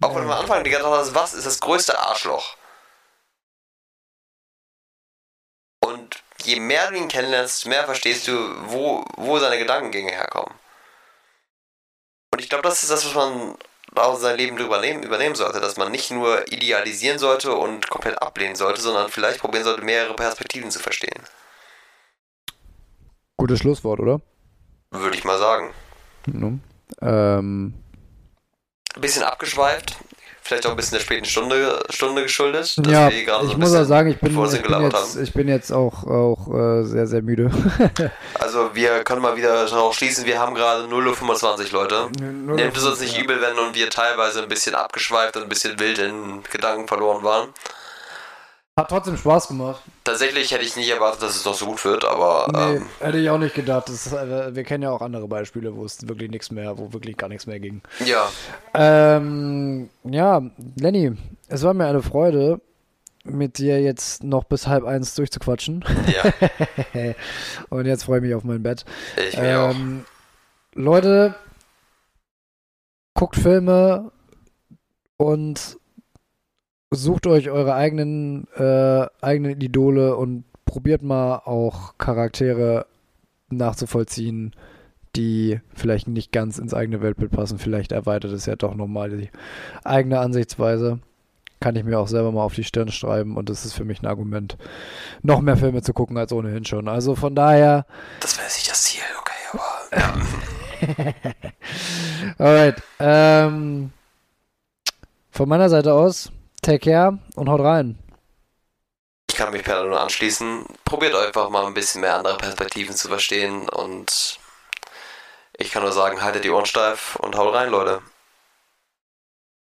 S3: Auch wenn du am Anfang die ganze Zeit was ist das größte Arschloch. Und je mehr du ihn kennenlernst, mehr verstehst du, wo, wo seine Gedankengänge herkommen. Und ich glaube, das ist das, was man aus seinem Leben übernehmen, übernehmen sollte, dass man nicht nur idealisieren sollte und komplett ablehnen sollte, sondern vielleicht probieren sollte, mehrere Perspektiven zu verstehen.
S2: Gutes Schlusswort, oder?
S3: Würde ich mal sagen.
S2: Ja. Ähm.
S3: Ein bisschen abgeschweift, vielleicht auch ein bisschen der späten Stunde, Stunde geschuldet.
S2: ja, ich so muss auch sagen, ich bin, ich bin, jetzt, ich bin jetzt auch, auch äh, sehr, sehr müde.
S3: also wir können mal wieder darauf schließen, wir haben gerade 0.25 Uhr, Leute. Nehmt es uns nicht ja. übel, wenn und wir teilweise ein bisschen abgeschweift und ein bisschen wild in Gedanken verloren waren.
S2: Hat trotzdem Spaß gemacht.
S3: Tatsächlich hätte ich nicht erwartet, dass es noch so gut wird, aber.
S2: Nee, ähm, hätte ich auch nicht gedacht. Das, äh, wir kennen ja auch andere Beispiele, wo es wirklich nichts mehr, wo wirklich gar nichts mehr ging.
S3: Ja.
S2: Ähm, ja, Lenny, es war mir eine Freude, mit dir jetzt noch bis halb eins durchzuquatschen.
S3: Ja.
S2: Und jetzt freue ich mich auf mein Bett.
S3: Ich mich ähm,
S2: auch. Leute, guckt Filme und sucht euch eure eigenen, äh, eigenen Idole und probiert mal auch Charaktere nachzuvollziehen, die vielleicht nicht ganz ins eigene Weltbild passen. Vielleicht erweitert es ja doch nochmal die eigene Ansichtsweise. Kann ich mir auch selber mal auf die Stirn schreiben und das ist für mich ein Argument, noch mehr Filme zu gucken als ohnehin schon. Also von daher.
S3: Das wäre nicht das Ziel, okay,
S2: aber. Alright. Ähm, von meiner Seite aus Take care und haut rein.
S3: Ich kann mich per nur anschließen. Probiert einfach mal ein bisschen mehr andere Perspektiven zu verstehen und ich kann nur sagen, haltet die Ohren steif und haut rein, Leute.